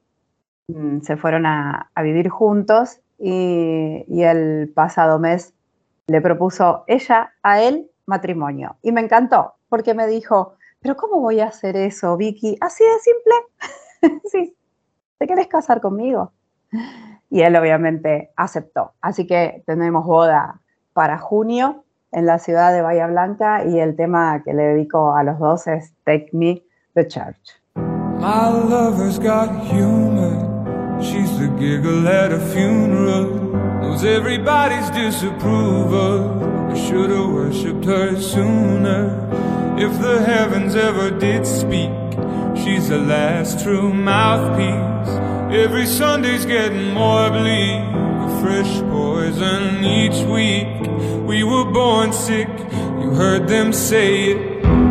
mm, se fueron a, vivir juntos y, el pasado mes le propuso ella a él matrimonio. Y me encantó, porque me dijo, pero ¿cómo voy a hacer eso, Vicky? Así de simple. sí, ¿te quieres casar conmigo? Y él obviamente aceptó. Así que tenemos boda para junio en la ciudad de Bahía Blanca y el tema que le dedico a los dos es Take Me to Church. My lover's got humor. She's the giggle at a funeral. Knows everybody's disapproval. I should've worshipped her sooner. If the heavens ever did speak, she's the last true mouthpiece. Every Sunday's getting more bleak. A fresh poison each week. We were born sick, you heard them say it.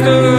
master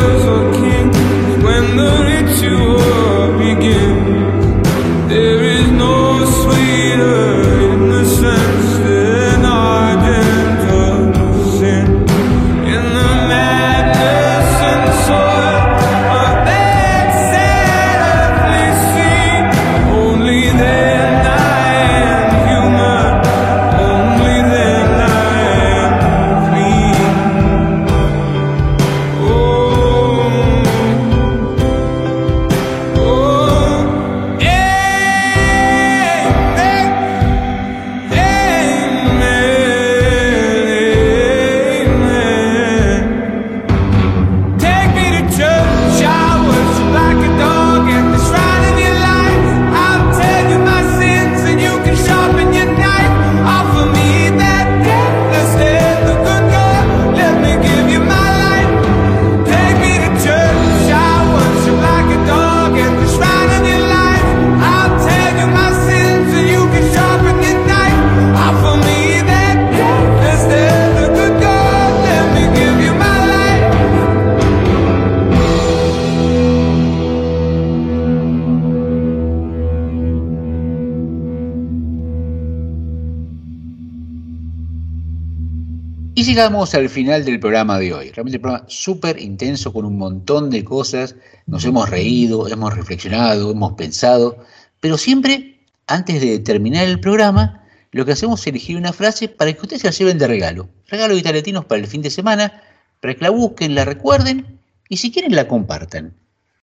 llegamos al final del programa de hoy. Realmente un programa súper intenso con un montón de cosas. Nos hemos reído, hemos reflexionado, hemos pensado. Pero siempre, antes de terminar el programa, lo que hacemos es elegir una frase para que ustedes la lleven de regalo. Regalo de italiatinos para el fin de semana, para que la busquen, la recuerden y si quieren la compartan.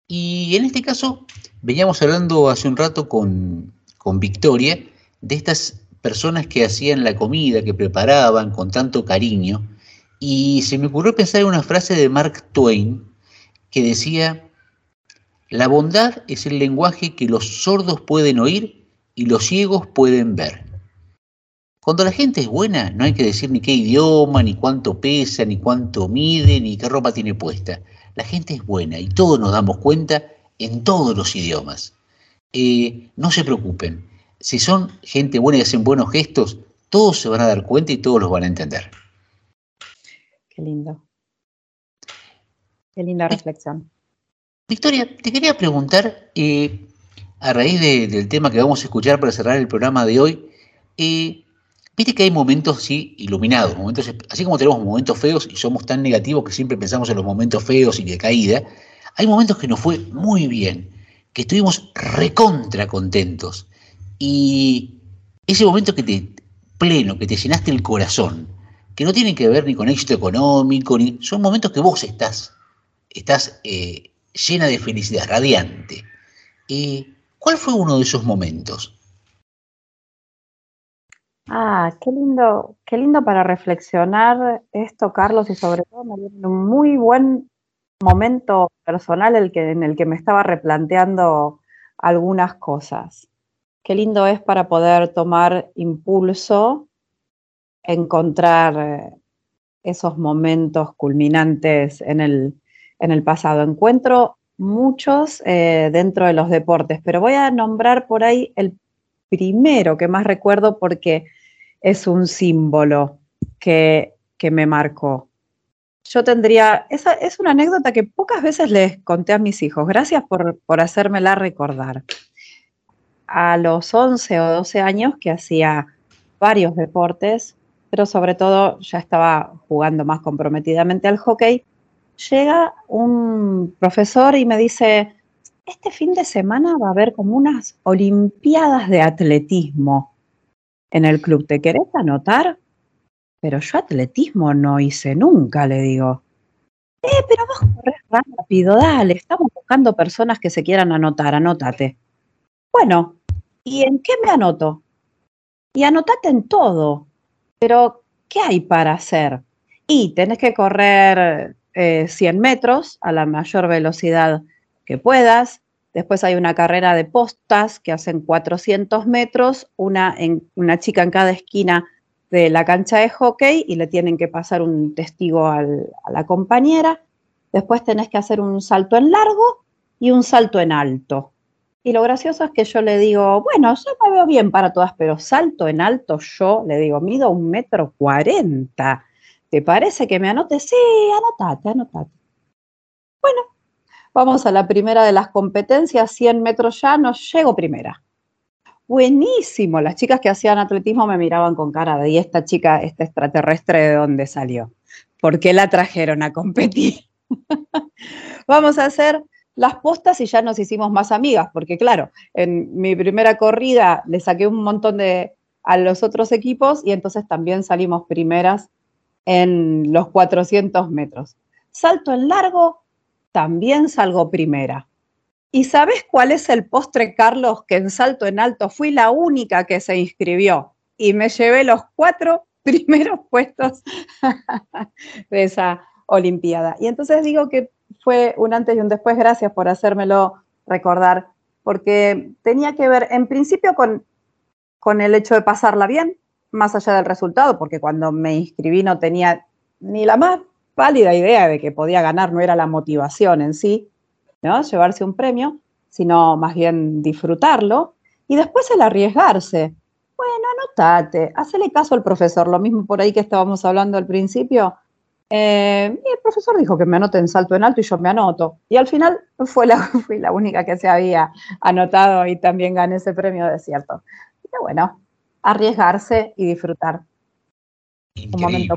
Y en este caso, veníamos hablando hace un rato con, con Victoria de estas personas que hacían la comida, que preparaban con tanto cariño, y se me ocurrió pensar en una frase de Mark Twain que decía, la bondad es el lenguaje que los sordos pueden oír y los ciegos pueden ver. Cuando la gente es buena, no hay que decir ni qué idioma, ni cuánto pesa, ni cuánto mide, ni qué ropa tiene puesta. La gente es buena y todos nos damos cuenta en todos los idiomas. Eh, no se preocupen, si son gente buena y hacen buenos gestos, todos se van a dar cuenta y todos los van a entender. Qué lindo. Qué linda reflexión. Victoria, te quería preguntar, eh, a raíz de- del tema que vamos a escuchar para cerrar el programa de hoy, eh, viste que hay momentos así iluminados, momentos, así como tenemos momentos feos y somos tan negativos que siempre pensamos en los momentos feos y de caída, hay momentos que nos fue muy bien, que estuvimos recontra contentos. Y ese momento que te pleno, que te llenaste el corazón, que no tienen que ver ni con éxito económico, ni son momentos que vos estás, estás eh, llena de felicidad, radiante. Eh, ¿Cuál fue uno de esos momentos? Ah, qué lindo, qué lindo para reflexionar esto, Carlos, y sobre todo me un muy buen momento personal el que, en el que me estaba replanteando algunas cosas. Qué lindo es para poder tomar impulso, encontrar eh, esos momentos culminantes en el, en el pasado. Encuentro muchos eh, dentro de los deportes, pero voy a nombrar por ahí el primero que más recuerdo porque es un símbolo que, que me marcó. Yo tendría, esa es una anécdota que pocas veces les conté a mis hijos. Gracias por, por hacérmela recordar. A los 11 o 12 años que hacía varios deportes, pero sobre todo ya estaba jugando más comprometidamente al hockey, llega un profesor y me dice, este fin de semana va a haber como unas olimpiadas de atletismo en el club. ¿Te querés anotar? Pero yo atletismo no hice nunca, le digo. Eh, pero vos corres rápido, dale, estamos buscando personas que se quieran anotar, anótate. Bueno, ¿y en qué me anoto? Y anotate en todo. Pero, ¿qué hay para hacer? Y tenés que correr eh, 100 metros a la mayor velocidad que puedas. Después hay una carrera de postas que hacen 400 metros, una, en, una chica en cada esquina de la cancha de hockey y le tienen que pasar un testigo a la compañera. Después tenés que hacer un salto en largo y un salto en alto. Y lo gracioso es que yo le digo, bueno, yo me veo bien para todas, pero salto en alto yo, le digo, mido un metro cuarenta. ¿Te parece que me anote? Sí, anotate, anotate. Bueno, vamos a la primera de las competencias, 100 metros ya, no llego primera. Buenísimo, las chicas que hacían atletismo me miraban con cara de, ¿y esta chica, esta extraterrestre de dónde salió? ¿Por qué la trajeron a competir? Vamos a hacer las postas y ya nos hicimos más amigas, porque claro, en mi primera corrida le saqué un montón de a los otros equipos y entonces también salimos primeras en los 400 metros. Salto en largo, también salgo primera. ¿Y sabes cuál es el postre, Carlos? Que en salto en alto fui la única que se inscribió y me llevé los cuatro primeros puestos de esa Olimpiada. Y entonces digo que fue un antes y un después, gracias por hacérmelo recordar, porque tenía que ver en principio con, con el hecho de pasarla bien, más allá del resultado, porque cuando me inscribí no tenía ni la más pálida idea de que podía ganar, no era la motivación en sí, ¿no? Llevarse un premio, sino más bien disfrutarlo y después el arriesgarse. Bueno, anotate, hacele caso al profesor, lo mismo por ahí que estábamos hablando al principio. Eh, y el profesor dijo que me anote en salto en alto y yo me anoto. Y al final fue la, fui la única que se había anotado y también gané ese premio de cierto. Y bueno, arriesgarse y disfrutar. Momento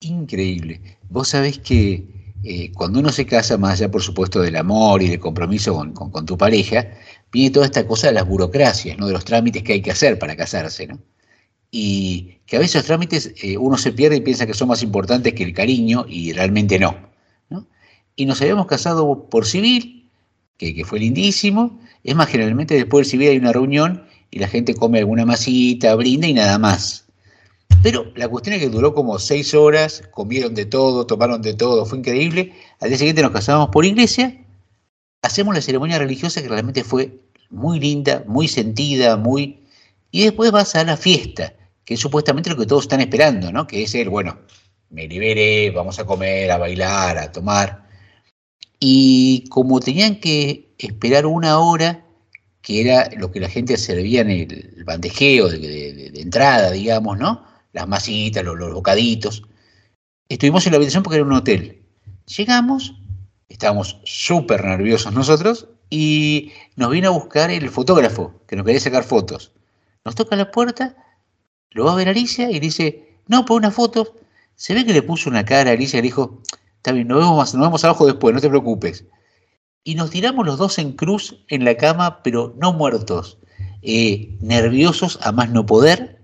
Increíble. Vos sabés que eh, cuando uno se casa, más allá por supuesto del amor y del compromiso con, con- con tu pareja, viene toda esta cosa de las burocracias, ¿no? de los trámites que hay que hacer para casarse. ¿no? Y que a veces los trámites eh, uno se pierde y piensa que son más importantes que el cariño y realmente no. Y nos habíamos casado por civil, que, que fue lindísimo. Es más, generalmente después del civil hay una reunión y la gente come alguna masita, brinda y nada más. Pero la cuestión es que duró como seis horas, comieron de todo, tomaron de todo, fue increíble. Al día siguiente nos casamos por iglesia, hacemos la ceremonia religiosa que realmente fue muy linda, muy sentida, muy... Y después vas a la fiesta, que es supuestamente lo que todos están esperando, ¿no? Que es el, bueno, me liberé, vamos a comer, a bailar, a tomar. Y como tenían que esperar una hora, que era lo que la gente servía en el, bandejeo de, de- entrada, digamos, ¿no? Las masitas, los, los bocaditos. Estuvimos en la habitación porque era un hotel. Llegamos, estábamos súper nerviosos nosotros, y nos vino a buscar el fotógrafo, que nos quería sacar fotos. Nos toca la puerta, lo va a ver Alicia y dice, no, por una foto. Se ve que le puso una cara a Alicia y le dijo, está bien, nos vemos, nos vemos abajo después, no te preocupes. Y nos tiramos los dos en cruz en la cama, pero no muertos, eh, nerviosos a más no poder.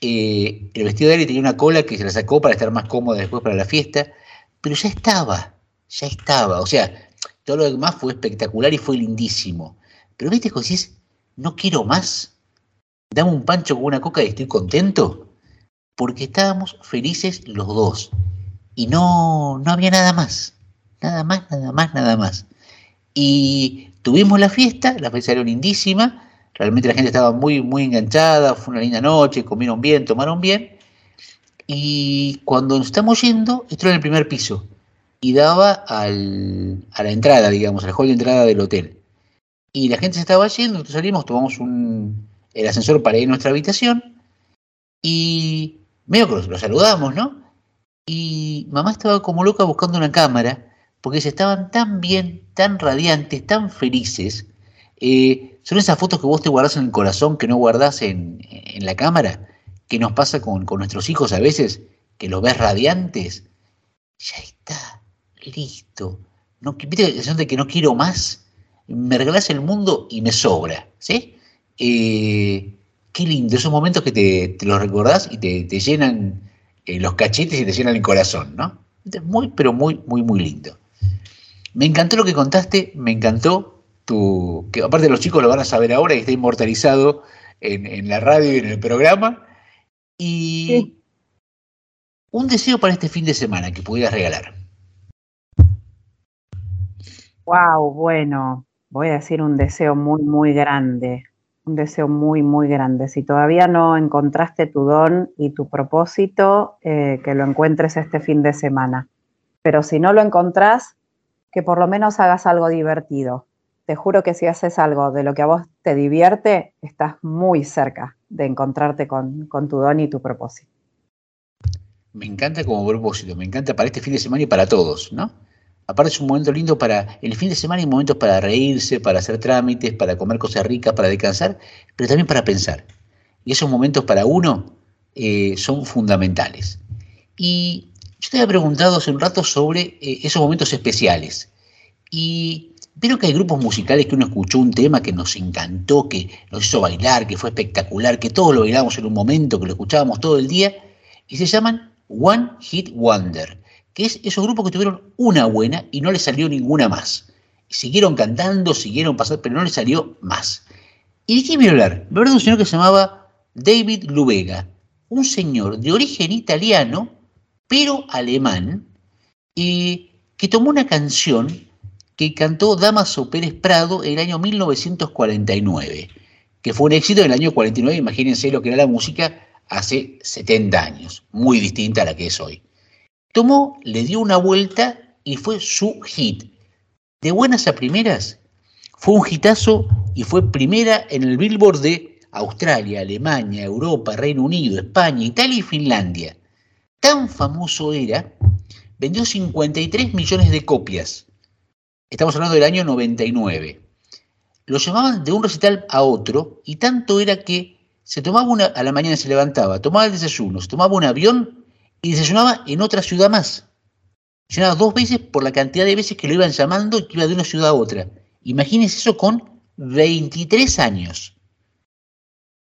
Eh, el vestido de él tenía una cola que se la sacó para estar más cómoda después para la fiesta, pero ya estaba, ya estaba. O sea, todo lo demás fue espectacular y fue lindísimo. Pero viste, decís, no quiero más, dame un pancho con una coca y estoy contento, porque estábamos felices los dos. Y no, no había nada más, nada más, nada más, nada más. Y tuvimos la fiesta, la fiesta era lindísima, realmente la gente estaba muy, muy enganchada, fue una linda noche, comieron bien, tomaron bien. Y cuando nos estamos yendo, esto era en el primer piso, y daba a la entrada, digamos, al hall de entrada del hotel. Y la gente se estaba yendo, nosotros salimos, tomamos un, el ascensor para ir a nuestra habitación, y medio que los saludamos, ¿no? Y mamá estaba como loca buscando una cámara, porque se estaban tan bien, tan radiantes, tan felices. Eh, son esas fotos que vos te guardás en el corazón, que no guardás en, en la cámara, que nos pasa con, con nuestros hijos a veces, que los ves radiantes. Ya está, listo. No, ¿Viste la sensación de que no quiero más? Me regalás el mundo y me sobra, ¿sí? Eh, qué lindo, esos momentos que te, te los recordás y te, te llenan eh, los cachetes y te llenan el corazón, ¿no? Muy, pero muy, muy, muy lindo. Me encantó lo que contaste, me encantó tu. que aparte los chicos lo van a saber ahora y está inmortalizado en, en la radio y en el programa. Y un deseo para este fin de semana que pudieras regalar. Wow, bueno, voy a decir un deseo muy, muy grande, un deseo muy, muy grande. Si todavía no encontraste tu don y tu propósito, eh, que lo encuentres este fin de semana. Pero si no lo encontrás, que por lo menos hagas algo divertido. Te juro que si haces algo de lo que a vos te divierte, estás muy cerca de encontrarte con, con tu don y tu propósito. Me encanta como propósito, me encanta para este fin de semana y para todos, ¿no? Aparte es un momento lindo para el fin de semana hay momentos para reírse, para hacer trámites, para comer cosas ricas, para descansar, pero también para pensar. Y esos momentos para uno eh, son fundamentales. Y yo te había preguntado hace un rato sobre eh, esos momentos especiales. Y vieron que hay grupos musicales que uno escuchó un tema que nos encantó, que nos hizo bailar, que fue espectacular, que todos lo bailamos en un momento, que lo escuchábamos todo el día, y se llaman One Hit Wonder, que es esos grupos que tuvieron una buena y no les salió ninguna más. Siguieron cantando, siguieron pasando, pero no les salió más. ¿Y de quién voy a hablar? Me hablar de un señor que se llamaba David Lubega, un señor de origen italiano, pero alemán, y que tomó una canción que cantó Damaso Pérez Prado en el año 1949, que fue un éxito en el año 49, imagínense lo que era la música hace 70 años, muy distinta a la que es hoy. Tomó, le dio una vuelta y fue su hit. De buenas a primeras, fue un hitazo y fue primera en el Billboard de Australia, Alemania, Europa, Reino Unido, España, Italia y Finlandia. Tan famoso era, vendió 53 millones de copias. Estamos hablando del año 99. Lo llamaban de un recital a otro y tanto era que se tomaba una, a la mañana se levantaba, tomaba el desayuno, se tomaba un avión y desayunaba en otra ciudad más. Desayunaba dos veces por la cantidad de veces que lo iban llamando y que iba de una ciudad a otra. Imagínense eso con 23 años.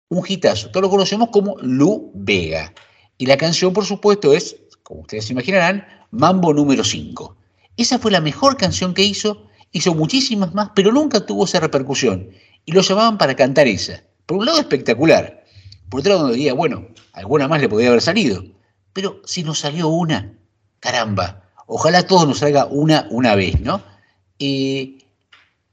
Un hitazo. Todos lo conocemos como Lu Vega. Y la canción, por supuesto, es, como ustedes se imaginarán, Mambo número 5. Esa fue la mejor canción que hizo. Hizo muchísimas más, pero nunca tuvo esa repercusión. Y lo llamaban para cantar esa. Por un lado, espectacular. Por otro lado, diría, bueno, alguna más le podría haber salido. Pero si nos salió una, caramba, ojalá todos nos salga una una vez, ¿no? Eh,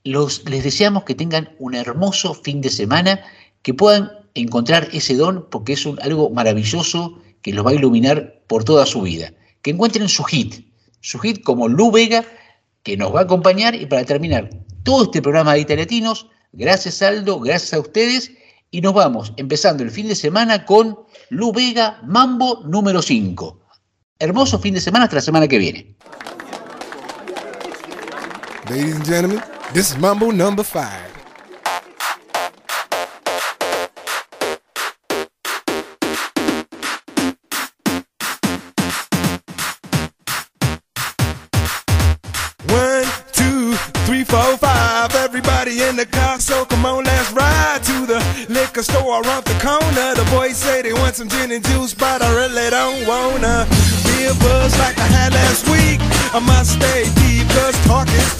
les deseamos que tengan un hermoso fin de semana, que puedan encontrar ese don, porque es algo maravilloso que los va a iluminar por toda su vida. Que encuentren su hit, su hit como Lu Vega, que nos va a acompañar y para terminar todo este programa de Italiatinos, gracias Aldo, gracias a ustedes, y nos vamos empezando el fin de semana con Lu Vega Mambo número 5. Hermoso fin de semana hasta la semana que viene. Ladies and gentlemen, this is Mambo number five. One, two, three, four, five. Everybody in the car, so come on, let's ride liquor store around the corner. The boys say they want some gin and juice, but I really don't wanna be a buzz like I had last week. I must stay deep, cause talk is.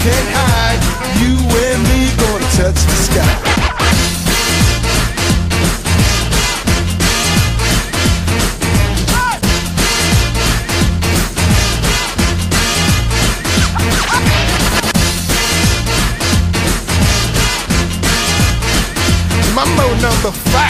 Can't hide. You and me gonna touch the sky. Mambo number five.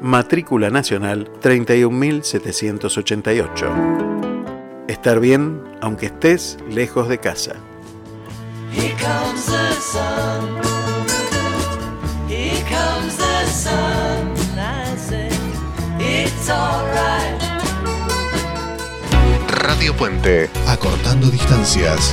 matrícula nacional 31788. Estar bien aunque estés lejos de casa. Here comes the sun. Here comes the sun. I say it's alright. Radio Puente, acortando distancias.